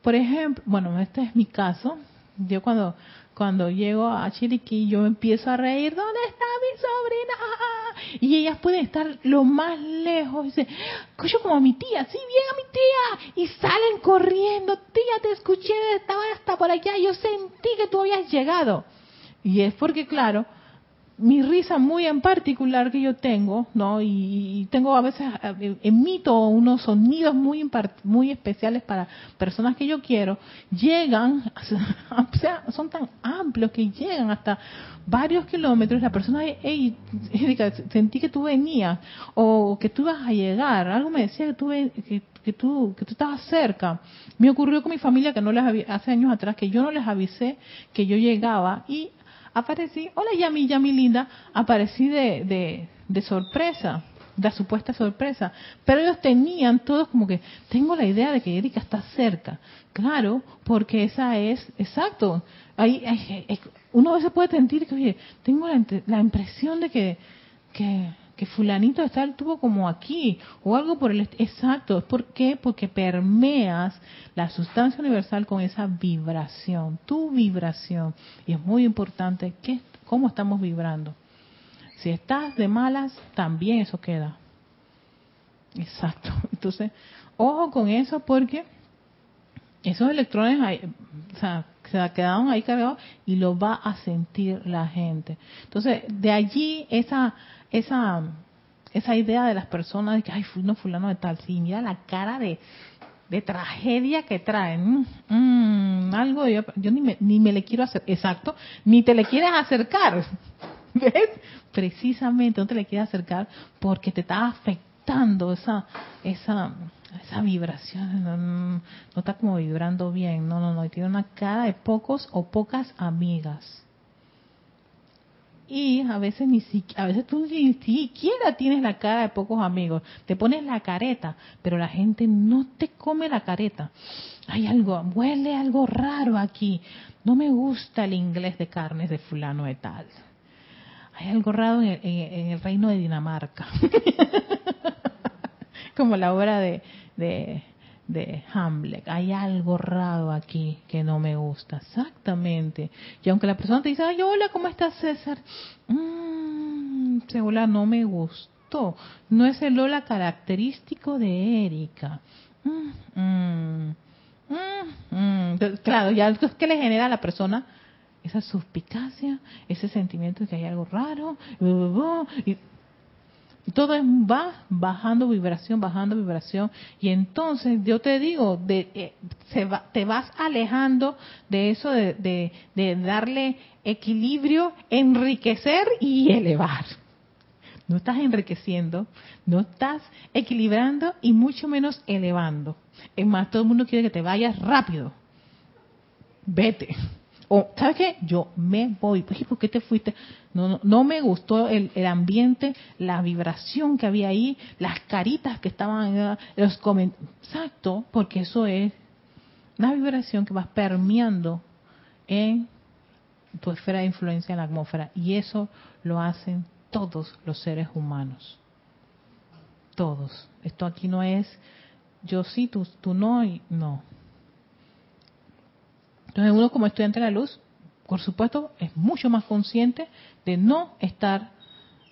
por ejemplo, bueno, este es mi caso, yo cuando cuando llego a Chiriquí yo empiezo a reír, ¿dónde está mi sobrina? Y ellas pueden estar lo más lejos, y dicen, escucho como a mi tía, sí, bien a mi tía, y salen corriendo, tía, te escuché, estaba hasta por allá, yo sentí que tú habías llegado. Y es porque, claro, mi risa muy en particular que yo tengo, ¿no? Y, tengo a veces, emito unos sonidos muy, muy especiales para personas que yo quiero, llegan, [laughs] o sea, son tan amplios que llegan hasta varios kilómetros. La persona, hey, sentí que tú venías, o que tú ibas a llegar, algo me decía que tú, que que tú, que tú estabas cerca. Me ocurrió con mi familia que no les hace años atrás que yo no les avisé que yo llegaba y aparecí, hola Yami, Yami linda, aparecí de, de, de sorpresa, de supuesta sorpresa. Pero ellos tenían todos como que, tengo la idea de que Erika está cerca. Claro, porque esa es, exacto. Ahí, uno a veces puede sentir que, oye, tengo la, la impresión de que, que que fulanito está el tubo como aquí o algo por el exacto. ¿por qué? porque permeas la sustancia universal con esa vibración tu vibración. Y es muy importante que cómo estamos vibrando. Si estás de malas también eso queda. Exacto. [laughs] Entonces ojo con eso porque esos electrones o sea, se quedaron ahí cargados y lo va a sentir la gente. Entonces de allí esa esa, esa idea de las personas de que, ay, no fulano de tal, sí, mira la cara de, de tragedia que traen. Mm, algo yo, yo ni, me, ni me le quiero hacer, exacto, ni te le quieres acercar. [laughs] ¿Ves? Precisamente no te le quieres acercar porque te está afectando esa, esa, esa vibración. No, no, está como vibrando bien. No, no, no. Tiene una cara de pocos o pocas amigas y a veces ni a veces tú ni siquiera tienes la cara de pocos amigos, te pones la careta, pero la gente no te come la careta. Hay algo, huele algo raro aquí. No me gusta el inglés de carnes de fulano de tal. Hay algo raro en el, reino de Dinamarca. [laughs] Como la obra de, de de Hamlet. Hay algo raro aquí que no me gusta. Exactamente. Y aunque la persona te dice, ay, hola, ¿cómo estás, César? Mmm, hola no me gustó. No es el hola característico de Erika. Mm, mm, mm, claro, ya es que le genera a la persona esa suspicacia, ese sentimiento de que hay algo raro, y todo va bajando vibración, bajando vibración. Y entonces yo te digo, de, eh, se va, te vas alejando de eso de, de, darle equilibrio, enriquecer y elevar. No estás enriqueciendo, no estás equilibrando y mucho menos elevando. Es más, todo el mundo quiere que te vayas rápido. Vete o, ¿sabes qué? Yo me voy. ¿Por qué te fuiste? No, no, no me gustó el, el, ambiente, la vibración que había ahí, las caritas que estaban, los comentarios. Exacto, porque eso es una vibración que vas permeando en tu esfera de influencia en la atmósfera. Y eso lo hacen todos los seres humanos. Todos. Esto aquí no es yo sí, tú, tú no, y no. Entonces uno como estudiante de la luz, por supuesto, es mucho más consciente de no estar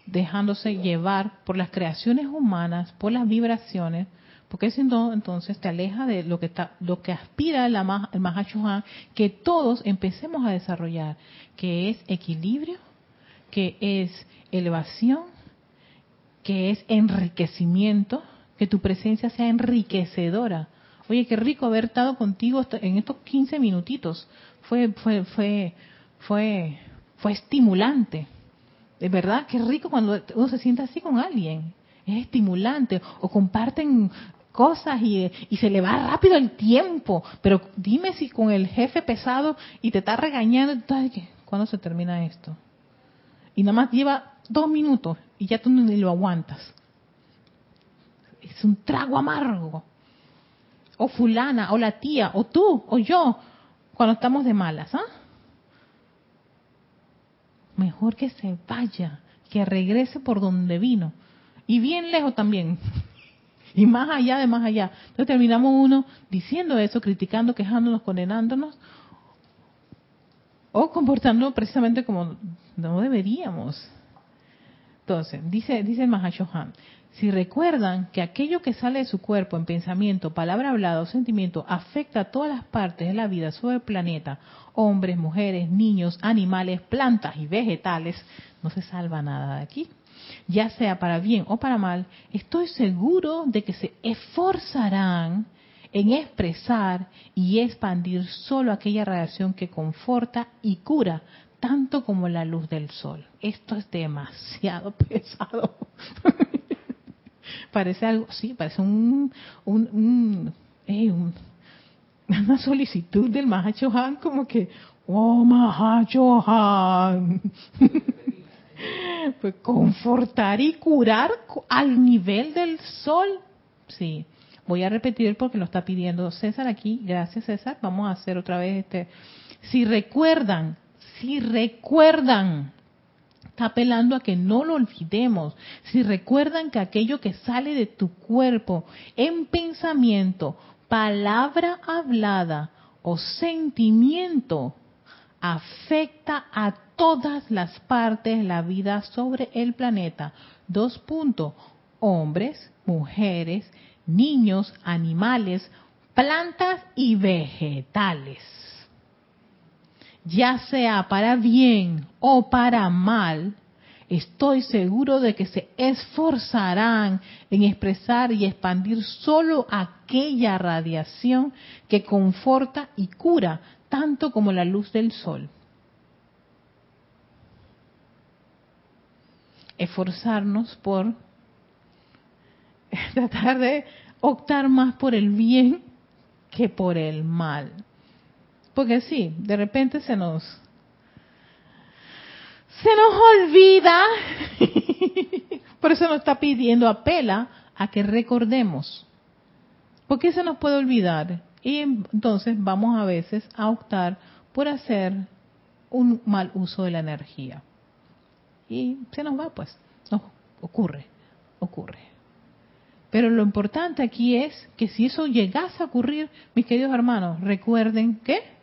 dejándose llevar por las creaciones humanas, por las vibraciones, porque si no, entonces te aleja de lo que está, lo que aspira el, el Mahashohan, que todos empecemos a desarrollar, que es equilibrio, que es elevación, que es enriquecimiento, que tu presencia sea enriquecedora Oye, qué rico haber estado contigo en estos 15 minutitos. Fue, fue, fue, fue, fue estimulante. De verdad, qué rico cuando uno se siente así con alguien. Es estimulante. O comparten cosas y, y, se le va rápido el tiempo. Pero dime si con el jefe pesado y te está regañando, ¿cuándo se termina esto? Y nada más lleva dos minutos y ya tú ni lo aguantas. Es un trago amargo o fulana, o la tía, o tú, o yo, cuando estamos de malas, ¿ah? Mejor que se vaya, que regrese por donde vino. Y bien lejos también. [laughs] Y más allá de más allá. Entonces terminamos uno diciendo eso, criticando, quejándonos, condenándonos, o comportándonos precisamente como no deberíamos. Entonces, dice, dice el Mahashohan, si recuerdan que aquello que sale de su cuerpo en pensamiento, palabra hablada o sentimiento afecta a todas las partes de la vida sobre el planeta, hombres, mujeres, niños, animales, plantas y vegetales, no se salva nada de aquí. Ya sea para bien o para mal, estoy seguro de que se esforzarán en expresar y expandir solo aquella radiación que conforta y cura, tanto como la luz del sol. Esto es demasiado [laughs] pesado. Parece algo, sí, parece un, un, un, [laughs] una solicitud del Han como que, oh Han [laughs] pues confortar y curar al nivel del sol. Sí, voy a repetir porque lo está pidiendo César aquí. Gracias César. Vamos a hacer otra vez este. Si recuerdan, si recuerdan, está apelando a que no lo olvidemos. Si recuerdan que aquello que sale de tu cuerpo en pensamiento, palabra hablada o sentimiento afecta a todas las partes de la vida sobre el planeta. Dos puntos. Hombres, mujeres, niños, animales, plantas y vegetales. Ya sea para bien o para mal, estoy seguro de que se esforzarán en expresar y expandir solo aquella radiación que conforta y cura tanto como la luz del sol. Esforzarnos por [laughs] tratar de optar más por el bien que por el mal. Porque sí, de repente se nos se nos olvida, [laughs] por eso nos está pidiendo apela a que recordemos. ¿Por qué se nos puede olvidar? Y entonces vamos a veces a optar por hacer un mal uso de la energía. Y se nos va, pues, nos ocurre, ocurre. Pero lo importante aquí es que si eso llegase a ocurrir, mis queridos hermanos, recuerden que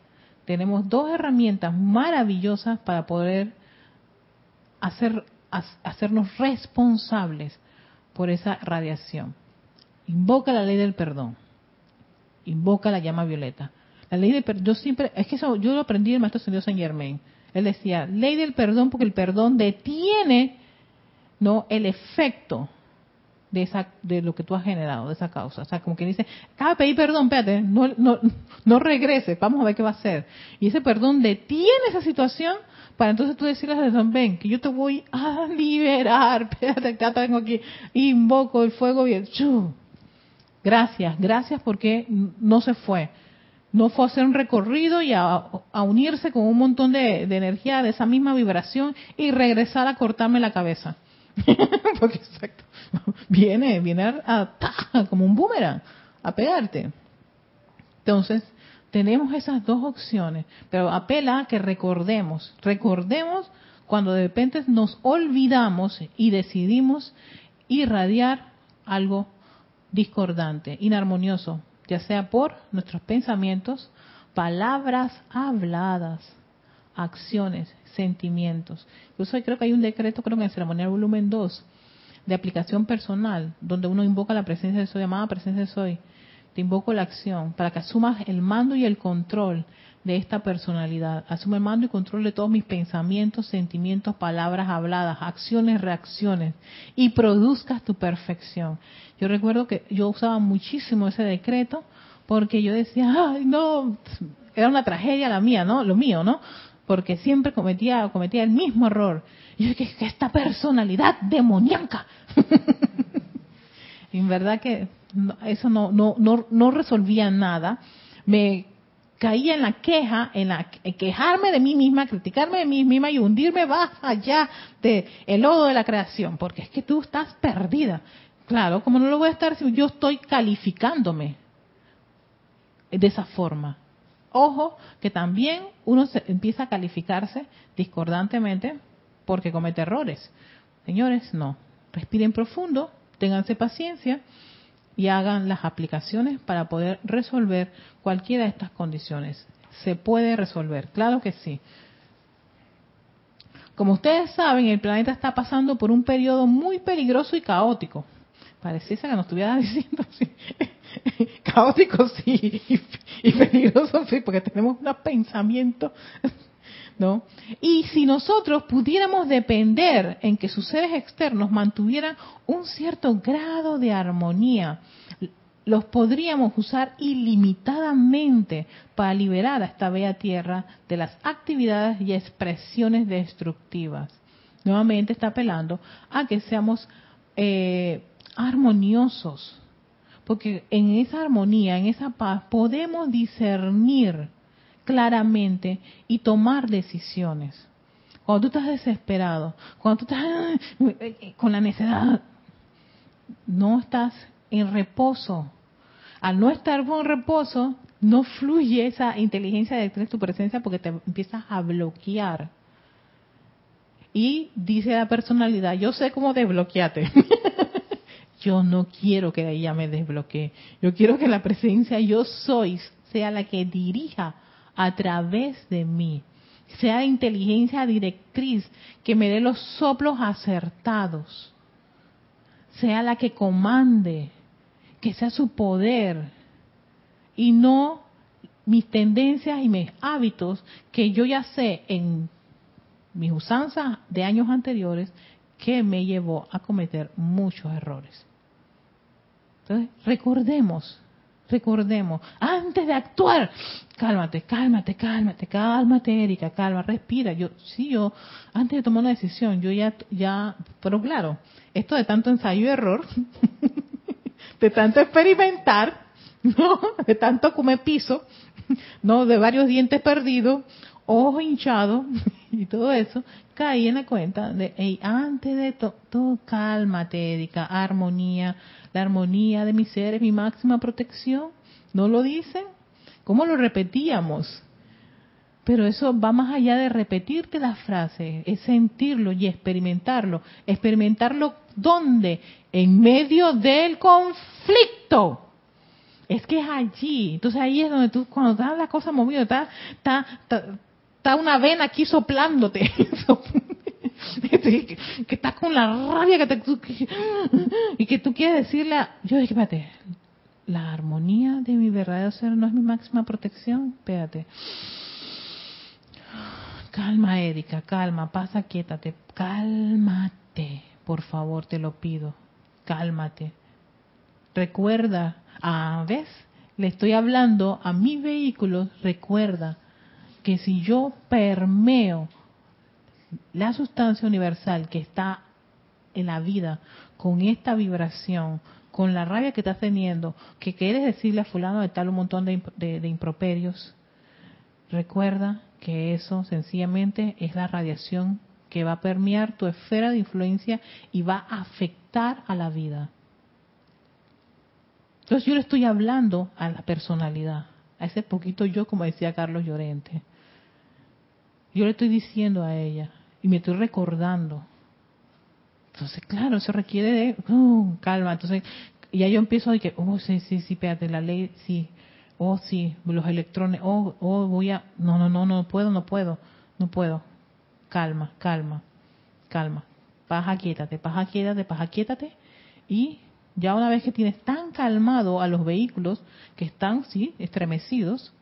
tenemos dos herramientas maravillosas para poder hacer, hacernos responsables por esa radiación. Invoca la ley del perdón invoca la llama violeta. La ley del perdón, yo siempre, es que eso yo lo aprendí del maestro Señor Saint Germain. Él decía, ley del perdón porque el perdón detiene no el efecto de esa de lo que tú has generado, de esa causa. O sea, como que dice, acaba de pedir perdón, espérate, no, no, no regrese, vamos a ver qué va a hacer. Y ese perdón detiene esa situación para entonces tú decirle a ven, que yo te voy a liberar, [laughs] espérate, ya tengo aquí, invoco el fuego y el chu, Gracias, gracias porque no se fue. No fue a hacer un recorrido y a, unirse con un montón de, energía de esa misma vibración y regresar a cortarme la cabeza. [laughs] porque exacto, viene, viene a, como un boomerang a pegarte. Entonces, tenemos esas dos opciones, pero apela a que recordemos, recordemos cuando de repente nos olvidamos y decidimos irradiar algo discordante, inarmonioso, ya sea por nuestros pensamientos, palabras habladas, acciones, sentimientos. Incluso creo que hay un decreto, creo que en ceremonial volumen 2, de aplicación personal, donde uno invoca la presencia de soy, llamada presencia de soy. Te invoco la acción para que asumas el mando y el control de esta personalidad. Asume el mando y control de todos mis pensamientos, sentimientos, palabras habladas, acciones, reacciones y produzcas tu perfección. Yo recuerdo que yo usaba muchísimo ese decreto porque yo decía, ay, no, era una tragedia la mía, ¿no? Lo mío, ¿no? Porque siempre cometía, cometía el mismo error. Y yo dije, esta personalidad demoníaca. [laughs] en verdad que eso no, no, no, no resolvía nada. Me caía en la queja, en, la, quejarme de mí misma, criticarme de mí misma y hundirme más allá del el lodo de la creación, porque es que tú estás perdida. Claro, como no lo voy a estar si yo estoy calificándome de esa forma. Ojo, que también uno se empieza a calificarse discordantemente porque comete errores. Señores, no. Respiren profundo, ténganse paciencia y hagan las aplicaciones para poder resolver cualquiera de estas condiciones. Se puede resolver, claro que sí. Como ustedes saben, el planeta está pasando por un periodo muy peligroso y caótico. Pareciese que nos estuviera [laughs] diciendo así. [laughs] caótico y, peligroso sí, porque tenemos unos pensamientos [laughs] ¿no? Y si nosotros pudiéramos depender en que sus seres externos mantuvieran un cierto grado de armonía, los podríamos usar ilimitadamente para liberar a esta bella tierra de las actividades y expresiones destructivas. Nuevamente está apelando a que seamos eh, armoniosos. Porque en esa armonía, en esa paz, podemos discernir claramente y tomar decisiones. Cuando tú estás desesperado, cuando tú estás con la necesidad, no estás en reposo. Al no estar en reposo, no fluye esa inteligencia de tu presencia porque te empiezas a bloquear. Y dice la personalidad, yo sé cómo desbloquearte. [laughs] yo no quiero que ella me desbloquee. Yo quiero que la presencia yo soy sea la que dirija a través de mí. Sea inteligencia directriz que me dé los soplos acertados. Sea la que comande, que sea su poder y no mis tendencias y mis hábitos que yo ya sé en mis usanzas de años anteriores que me llevó a cometer muchos errores. Entonces, recordemos, recordemos, antes de actuar, cálmate, cálmate, cálmate, cálmate, Erika, calma, respira. Yo, sí, yo, antes de tomar una decisión, yo ya, ya, pero claro, esto de tanto ensayo y error, [laughs] de tanto experimentar, [laughs] ¿no? De tanto comer piso, ¿no? De varios dientes perdidos, ojos hinchados [laughs] y todo eso, caí en la cuenta de, hey, antes de todo, cálmate, Erika, armonía, la armonía de mi ser es mi máxima protección. ¿No lo dicen? ¿Cómo lo repetíamos? Pero eso va más allá de repetirte la frase, es sentirlo y experimentarlo. ¿Experimentarlo dónde? En medio del conflicto. Es que es allí. Entonces ahí es donde tú, cuando estás la cosa movida, está, está, está, una vena aquí soplándote. [laughs] [laughs] que, estás con la rabia que te, y que tú quieres decirle, a, yo dije, espérate, la armonía de mi verdadero ser no es mi máxima protección, espérate. Calma, Erika, calma, pasa, quiétate, cálmate, por favor, te lo pido, cálmate. Recuerda, a vez le estoy hablando a mi vehículo, recuerda que si yo permeo la sustancia universal que está en la vida con esta vibración, con la rabia que estás teniendo, que quieres decirle a fulano de tal un montón de, improperios, recuerda que eso sencillamente es la radiación que va a permear tu esfera de influencia y va a afectar a la vida. Entonces yo le estoy hablando a la personalidad, a ese poquito yo, como decía Carlos Llorente. Yo le estoy diciendo a ella y me estoy recordando. Entonces, claro, eso requiere de uh, calma. Entonces, ya yo empiezo a que, oh, sí, sí, sí, espérate, la ley, sí, oh, sí, los electrones, oh, oh, voy a, no, no, no, no puedo, no puedo, no puedo. Calma, calma, calma. Paja, quiétate, paja, quiétate, paja, quiétate. Y ya una vez que tienes tan calmado a los vehículos que están, sí, estremecidos,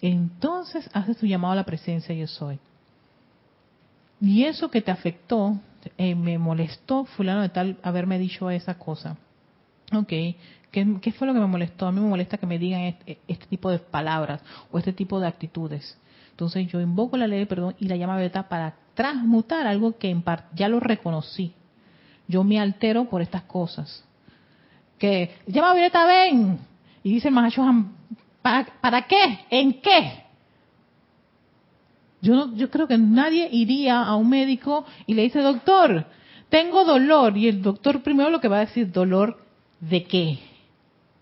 entonces haces tu llamado a la presencia yo soy. Y eso que te afectó, eh, me molestó fulano de tal haberme dicho esa cosa. Ok, ¿Qué, fue lo que me molestó? A mí me molesta que me digan este, este, tipo de palabras o este tipo de actitudes. Entonces yo invoco la ley de perdón y la llama beta para transmutar algo que en ya lo reconocí. Yo me altero por estas cosas. Que llama Violeta, ven. Y dice el ¿para, ¿para qué? ¿En qué? Yo, yo creo que nadie iría a un médico y le dice, doctor, tengo dolor. Y el doctor primero lo que va a decir, ¿dolor de qué?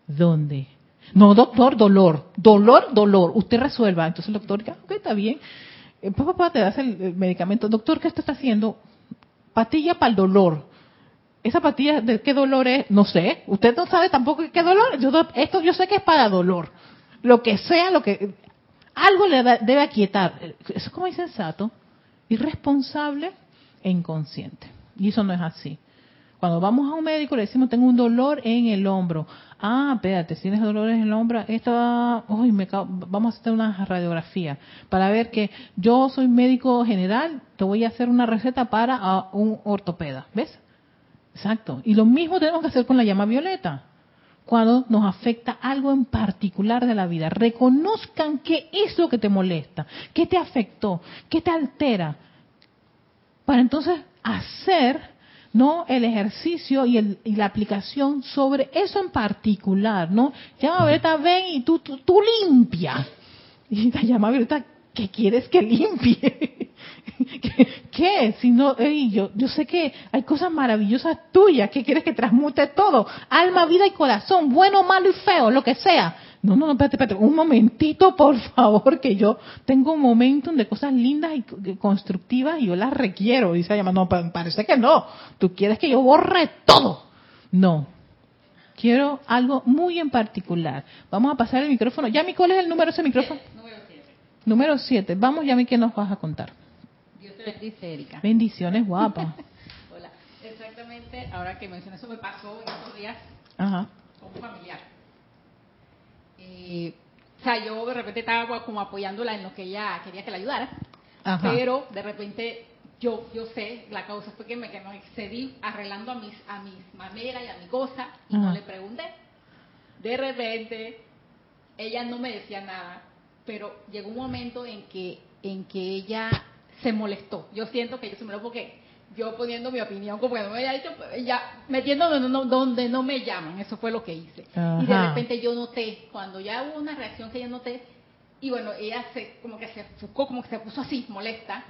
¿Dónde? No, doctor, dolor. Dolor, dolor. Usted resuelva. Entonces el doctor, ok, está bien. Eh, papá, te das el medicamento. Doctor, ¿qué usted está haciendo? Patilla para el dolor. ¿Esa patilla de qué dolor es? No sé. Usted no sabe tampoco qué dolor. Yo, esto yo sé que es para dolor. Lo que sea, lo que algo le debe aquietar. Eso es como insensato, irresponsable e inconsciente. Y eso no es así. Cuando vamos a un médico le decimos, tengo un dolor en el hombro. Ah, espérate, tienes dolor en el hombro, esto me, vamos a hacer una radiografía para ver que yo soy médico general, te voy a hacer una receta para un ortopeda. ¿Ves? Exacto. Y lo mismo tenemos que hacer con la llama violeta cuando nos afecta algo en particular de la vida. Reconozcan qué es lo que te molesta, qué te afectó, qué te altera, para entonces hacer no el ejercicio y, el, y la aplicación sobre eso en particular, ¿no? Llama ahorita, ven y tú, tú, tú limpia. [laughs] Y la llama ahorita, ¿qué quieres que limpie? [laughs] ¿Qué? ¿Qué? Si no, ey, yo, yo sé que hay cosas maravillosas tuyas. ¿Qué quieres que transmute todo? Alma, vida y corazón, bueno, malo y feo, lo que sea. No, no, no, espérate, espérate, un momentito, [laughs] por favor, que yo tengo un momento de cosas lindas y constructivas y yo las requiero. Dice llama, no, parece que no. Tú quieres que yo borre todo. No. Quiero algo muy en particular. Vamos a pasar el micrófono. Yami, ¿cuál es el número de ese micrófono? Número 7. Número 7. Vamos, Yami, ¿qué nos vas a contar? Dios te bendice, Erika. Bendiciones, guapa. [laughs] Hola. Exactamente, ahora que mencioné eso me pasó en estos días Ajá. con un familiar. Eh, o sea, yo de repente estaba como apoyándola en lo que ella quería que la ayudara, Ajá. pero de repente yo yo sé, la causa fue que me, que me excedí arreglando a mis a mis maneras y a mi cosa y no le pregunté. De repente ella no me decía nada, pero llegó un momento en que en que ella se molestó. Yo siento que ella se molestó porque yo poniendo mi opinión como que no me había dicho, ya metiéndome donde no, donde no me llaman, eso fue lo que hice. Y de repente yo noté, cuando ya hubo una reacción que yo noté, y bueno, ella se como que se enfocó, como que se puso así, molesta,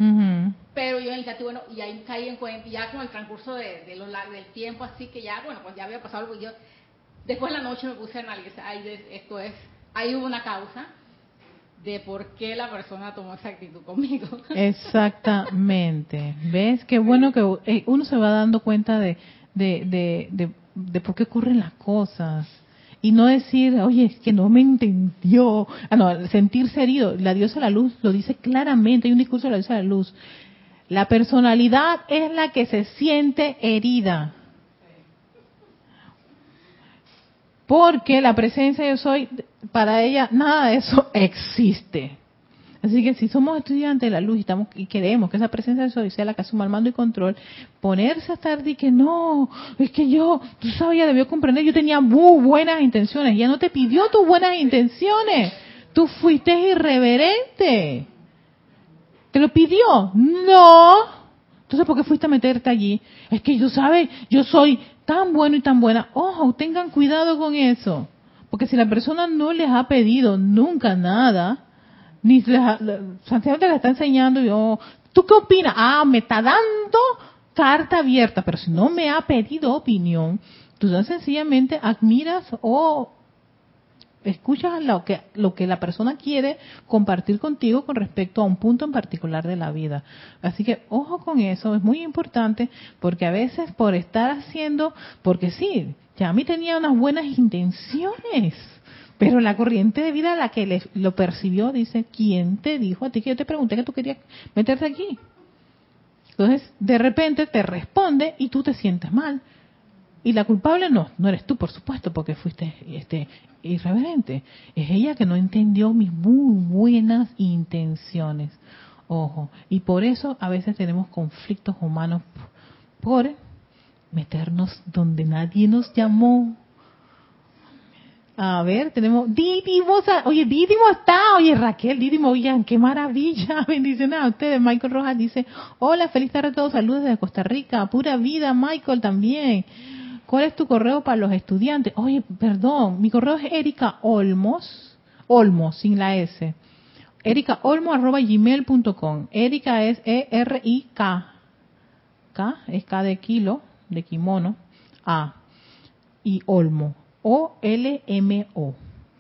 pero yo en el chat, bueno, y ahí caí en cuenta, ya con el transcurso de, de lar- del tiempo, así que ya, bueno, pues ya había pasado algo, y yo después de la noche me puse a analizar, ay, esto es, ahí hubo una causa de por qué la persona tomó esa actitud conmigo. [laughs] Exactamente. ¿Ves? Qué bueno que eh, uno se va dando cuenta de, de, de, de, por qué ocurren las cosas. Y no decir, oye, es que no me entendió. Ah, no, sentirse herido. La diosa de la luz lo dice claramente. Hay un discurso de la diosa de la luz. La personalidad es la que se siente herida. Porque la presencia yo soy, para ella, nada de eso [laughs] existe. Así que si somos estudiantes de la luz y, estamos, y queremos que esa presencia de soy sea la que asuma el mando y control, ponerse a estar de que no, es que yo, tú sabes, ella debió comprender, yo tenía muy buenas intenciones, ella no te pidió tus buenas intenciones, tú fuiste irreverente. ¿Te lo pidió? No. Entonces, ¿por qué fuiste a meterte allí? Es que yo sabes, yo soy tan bueno y tan buena. Ojo, tengan cuidado con eso. Porque si la persona no les ha pedido nunca nada, ni les ha, le está enseñando, yo, ¿tú qué opinas? Ah, me está dando carta abierta, pero si no me ha pedido opinión, tú sencillamente admiras o escuchas lo que lo que la persona quiere compartir contigo con respecto a un punto en particular de la vida. Así que ojo con eso, es muy importante porque a veces por estar haciendo, porque sí, ya a mí tenía unas buenas intenciones, pero la corriente de vida la que le- lo percibió dice, ¿quién te dijo a ti que yo te pregunté que tú querías meterte aquí? Entonces, de repente te responde y tú te sientes mal. Y la culpable no, no eres tú, por supuesto, porque fuiste este irreverente. Es ella que no entendió mis muy buenas intenciones. Ojo, y por eso a veces tenemos conflictos humanos por meternos donde nadie nos llamó. A ver, tenemos Didimo, oye, Didimo está, oye Raquel, Didimo, oigan, qué maravilla, [laughs] bendiciones a ustedes. Michael Rojas dice, hola, feliz tarde a todos, saludos desde Costa Rica, pura vida, Michael también. ¿Cuál es tu correo para los estudiantes? Oye, perdón, mi correo es Erika Olmos, Olmos, sin la S. Erika Olmo arroba gmail.com. Erika es E-R-I-K. K es K de kilo, de kimono, A. Y Olmo, O-L-M-O.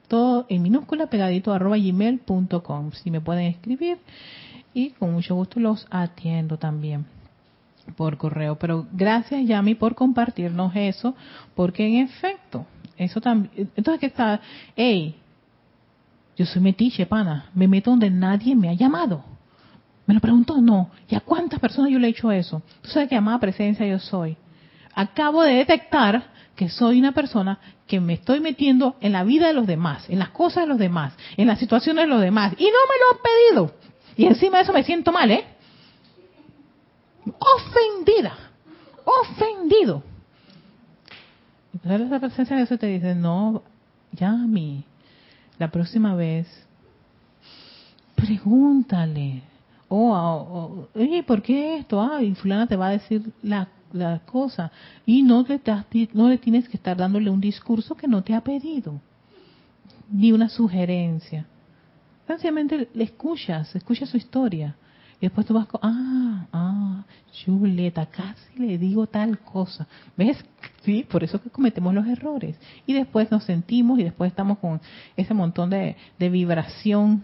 Todo en minúscula pegadito arroba gmail.com. Si me pueden escribir y con mucho gusto los atiendo también por correo. Pero gracias, Yami, por compartirnos eso, porque en efecto, eso también. Entonces, ¿qué está? Hey, yo soy metiche, pana. Me meto donde nadie me ha llamado. ¿Me lo preguntó? No. ¿Y a cuántas personas yo le he hecho eso? Tú sabes que amada presencia yo soy. Acabo de detectar que soy una persona que me estoy metiendo en la vida de los demás, en las cosas de los demás, en las situaciones de los demás, y no me lo han pedido. Y encima de eso me siento mal, ¿eh? Ofendida. Ofendido. Entonces la presencia de eso te dice, no, Yami, la próxima vez, pregúntale. O, o, oye, ¿por qué esto? Ah, y fulana te va a decir la la cosa. Y no, te, no le tienes que estar dándole un discurso que no te ha pedido, ni una sugerencia. Sencillamente le escuchas, escuchas su historia. Y después tú vas ah, ah, chuleta, casi le digo tal cosa. ¿Ves? Sí, por eso que cometemos los errores. Y después nos sentimos y después estamos con ese montón de, de vibración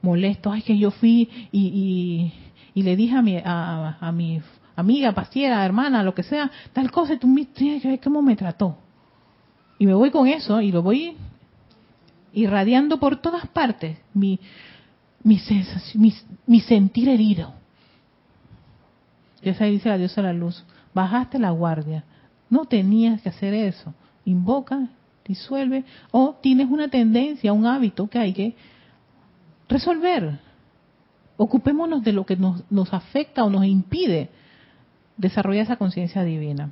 molesto. Ay, que yo fui y, y, le dije a mi, a, a mi amiga, pasiera, hermana, lo que sea, tal cosa, y tú tienes que cómo me trató. Y me voy con eso y lo voy irradiando por todas partes. Mi, mi, sensación, mi, sentir herido. Y esa dice la diosa de la luz, bajaste la guardia, no tenías que hacer eso. Invoca, disuelve, o tienes una tendencia, un hábito que hay que resolver. Ocupémonos de lo que nos, nos afecta o nos impide desarrollar esa conciencia divina.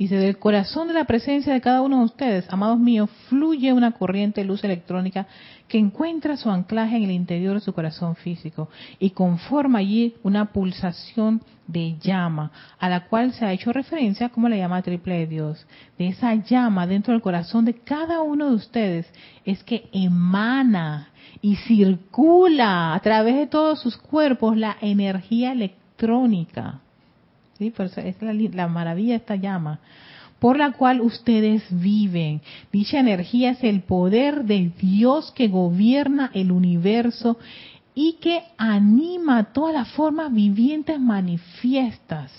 Dice, del corazón de la presencia de cada uno de ustedes, amados míos, fluye una corriente de luz electrónica que encuentra su anclaje en el interior de su corazón físico y conforma allí una pulsación de llama, a la cual se ha hecho referencia como la llama triple de Dios. De esa llama dentro del corazón de cada uno de ustedes es que emana y circula a través de todos sus cuerpos la energía electrónica ¿sí? Es la, maravilla de esta llama por la cual ustedes viven. Dicha energía es el poder de Dios que gobierna el universo y que anima todas las formas vivientes manifiestas.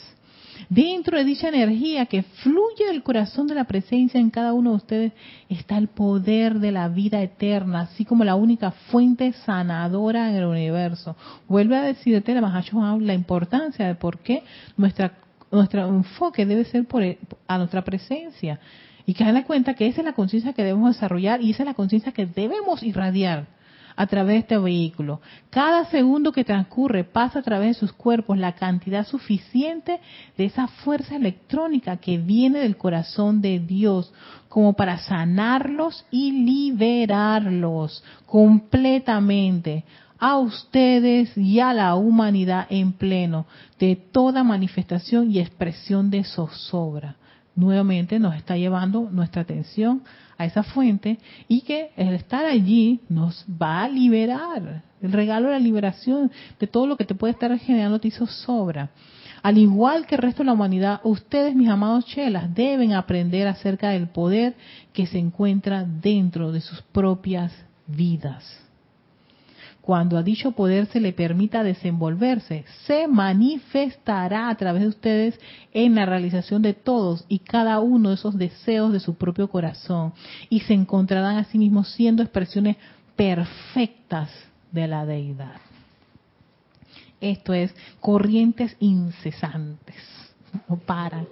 Dentro de dicha energía que fluye del corazón de la presencia en cada uno de ustedes está el poder de la vida eterna, así como la única fuente sanadora en el universo. Vuelve a decirte la Mahashoggi la importancia de por qué nuestra, nuestro enfoque debe ser por, a nuestra presencia. Y que hagan cuenta que esa es la conciencia que debemos desarrollar y esa es la conciencia que debemos irradiar a través de este vehículo. Cada segundo que transcurre pasa a través de sus cuerpos la cantidad suficiente de esa fuerza electrónica que viene del corazón de Dios como para sanarlos y liberarlos completamente a ustedes y a la humanidad en pleno de toda manifestación y expresión de zozobra. Nuevamente nos está llevando nuestra atención a esa fuente y que el estar allí nos va a liberar. El regalo de la liberación de todo lo que te puede estar generando te hizo sobra. Al igual que el resto de la humanidad, ustedes, mis amados chelas, deben aprender acerca del poder que se encuentra dentro de sus propias vidas cuando a dicho poder se le permita desenvolverse, se manifestará a través de ustedes en la realización de todos y cada uno de esos deseos de su propio corazón y se encontrarán a sí mismos siendo expresiones perfectas de la deidad. Esto es corrientes incesantes, no paran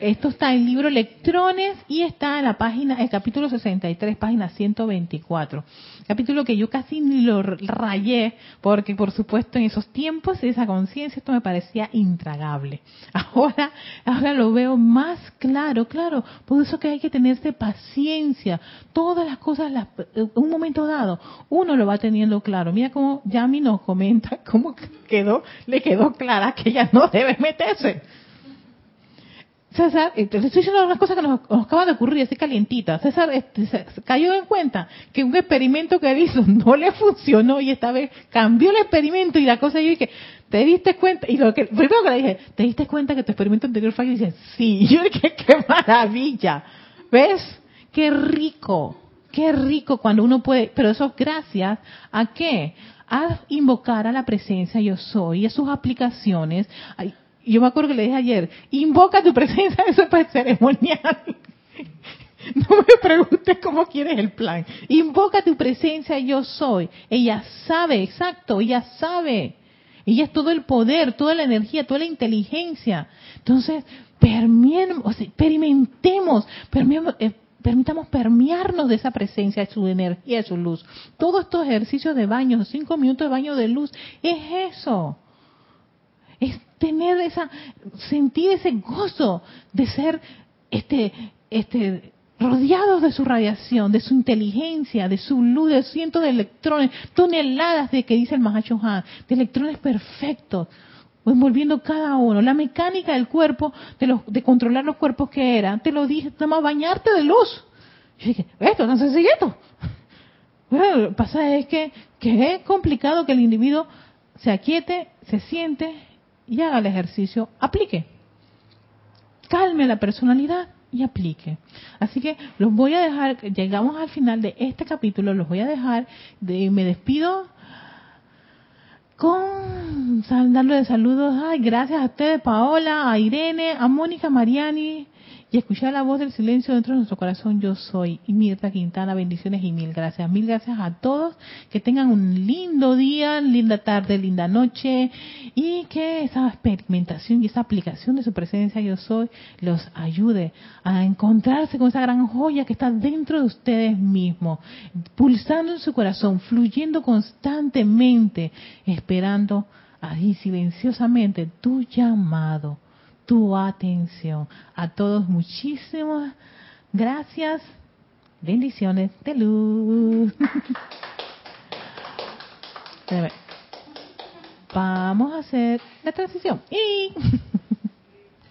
esto está en el libro Electrones y está en la página, el capítulo 63, página 124. Capítulo que yo casi lo rayé, porque por supuesto en esos tiempos, esa conciencia, esto me parecía intragable. [laughs] Ahora, ahora lo veo más claro, claro, por eso que hay que tenerse paciencia. Todas las cosas, las, un momento dado, uno lo va teniendo claro. Mira cómo Yami nos comenta cómo quedó, le quedó clara que ella no debe meterse. César, te estoy diciendo unas cosas que nos, acaba de ocurrir, así calientita. César este, cayó en cuenta que un experimento que hizo [laughs] no le funcionó y esta vez cambió el experimento y la cosa yo dije, ¿te diste cuenta? Y lo que primero que le dije, ¿te diste cuenta que tu experimento anterior fue? Y dice, sí. Y [laughs] yo dije, qué maravilla. ¿Ves? Qué rico. Qué rico cuando uno puede, pero eso gracias a qué? A invocar a la presencia yo soy, a sus aplicaciones, yo me acuerdo que le dije ayer, invoca tu presencia, eso es ceremonial. [laughs] No me preguntes cómo quieres el plan. Invoca tu presencia, yo soy. Ella sabe, exacto, ella sabe. Ella es todo el poder, toda la energía, toda la inteligencia. Entonces, experimentemos, eh, permitamos permearnos de esa presencia, de su energía, de su luz. Todos estos ejercicios de baño, cinco minutos de baño de luz, es eso es tener esa, sentir ese gozo de ser este, este, rodeados de su radiación, de su inteligencia, de su luz, de cientos de electrones, toneladas de que dice el Mahacho Han, de electrones perfectos, envolviendo cada uno. La mecánica del cuerpo, de, los, de controlar los cuerpos que era, te lo dije, nada más bañarte de luz. Yo dije, esto no si esto. Bueno, lo que pasa es que, que es complicado que el individuo se aquiete, se siente y haga el ejercicio, aplique. Calme la personalidad y aplique. Así que los voy a dejar, llegamos al final de este capítulo, los voy a dejar, de, me despido con darle de saludos, ay, gracias a ustedes, Paola, a Irene, a Mónica Mariani, y escuchar la voz del silencio dentro de nuestro corazón. Yo soy Mirta Quintana. Bendiciones y mil gracias. Mil gracias a todos. Que tengan un lindo día, linda tarde, linda noche y que esa experimentación y esa aplicación de su presencia yo soy los ayude a encontrarse con esa gran joya que está dentro de ustedes mismos, pulsando en su corazón, fluyendo constantemente, esperando ahí silenciosamente tu llamado tu atención. A todos muchísimas gracias. Bendiciones de luz. [laughs] Vamos a hacer la transición. Y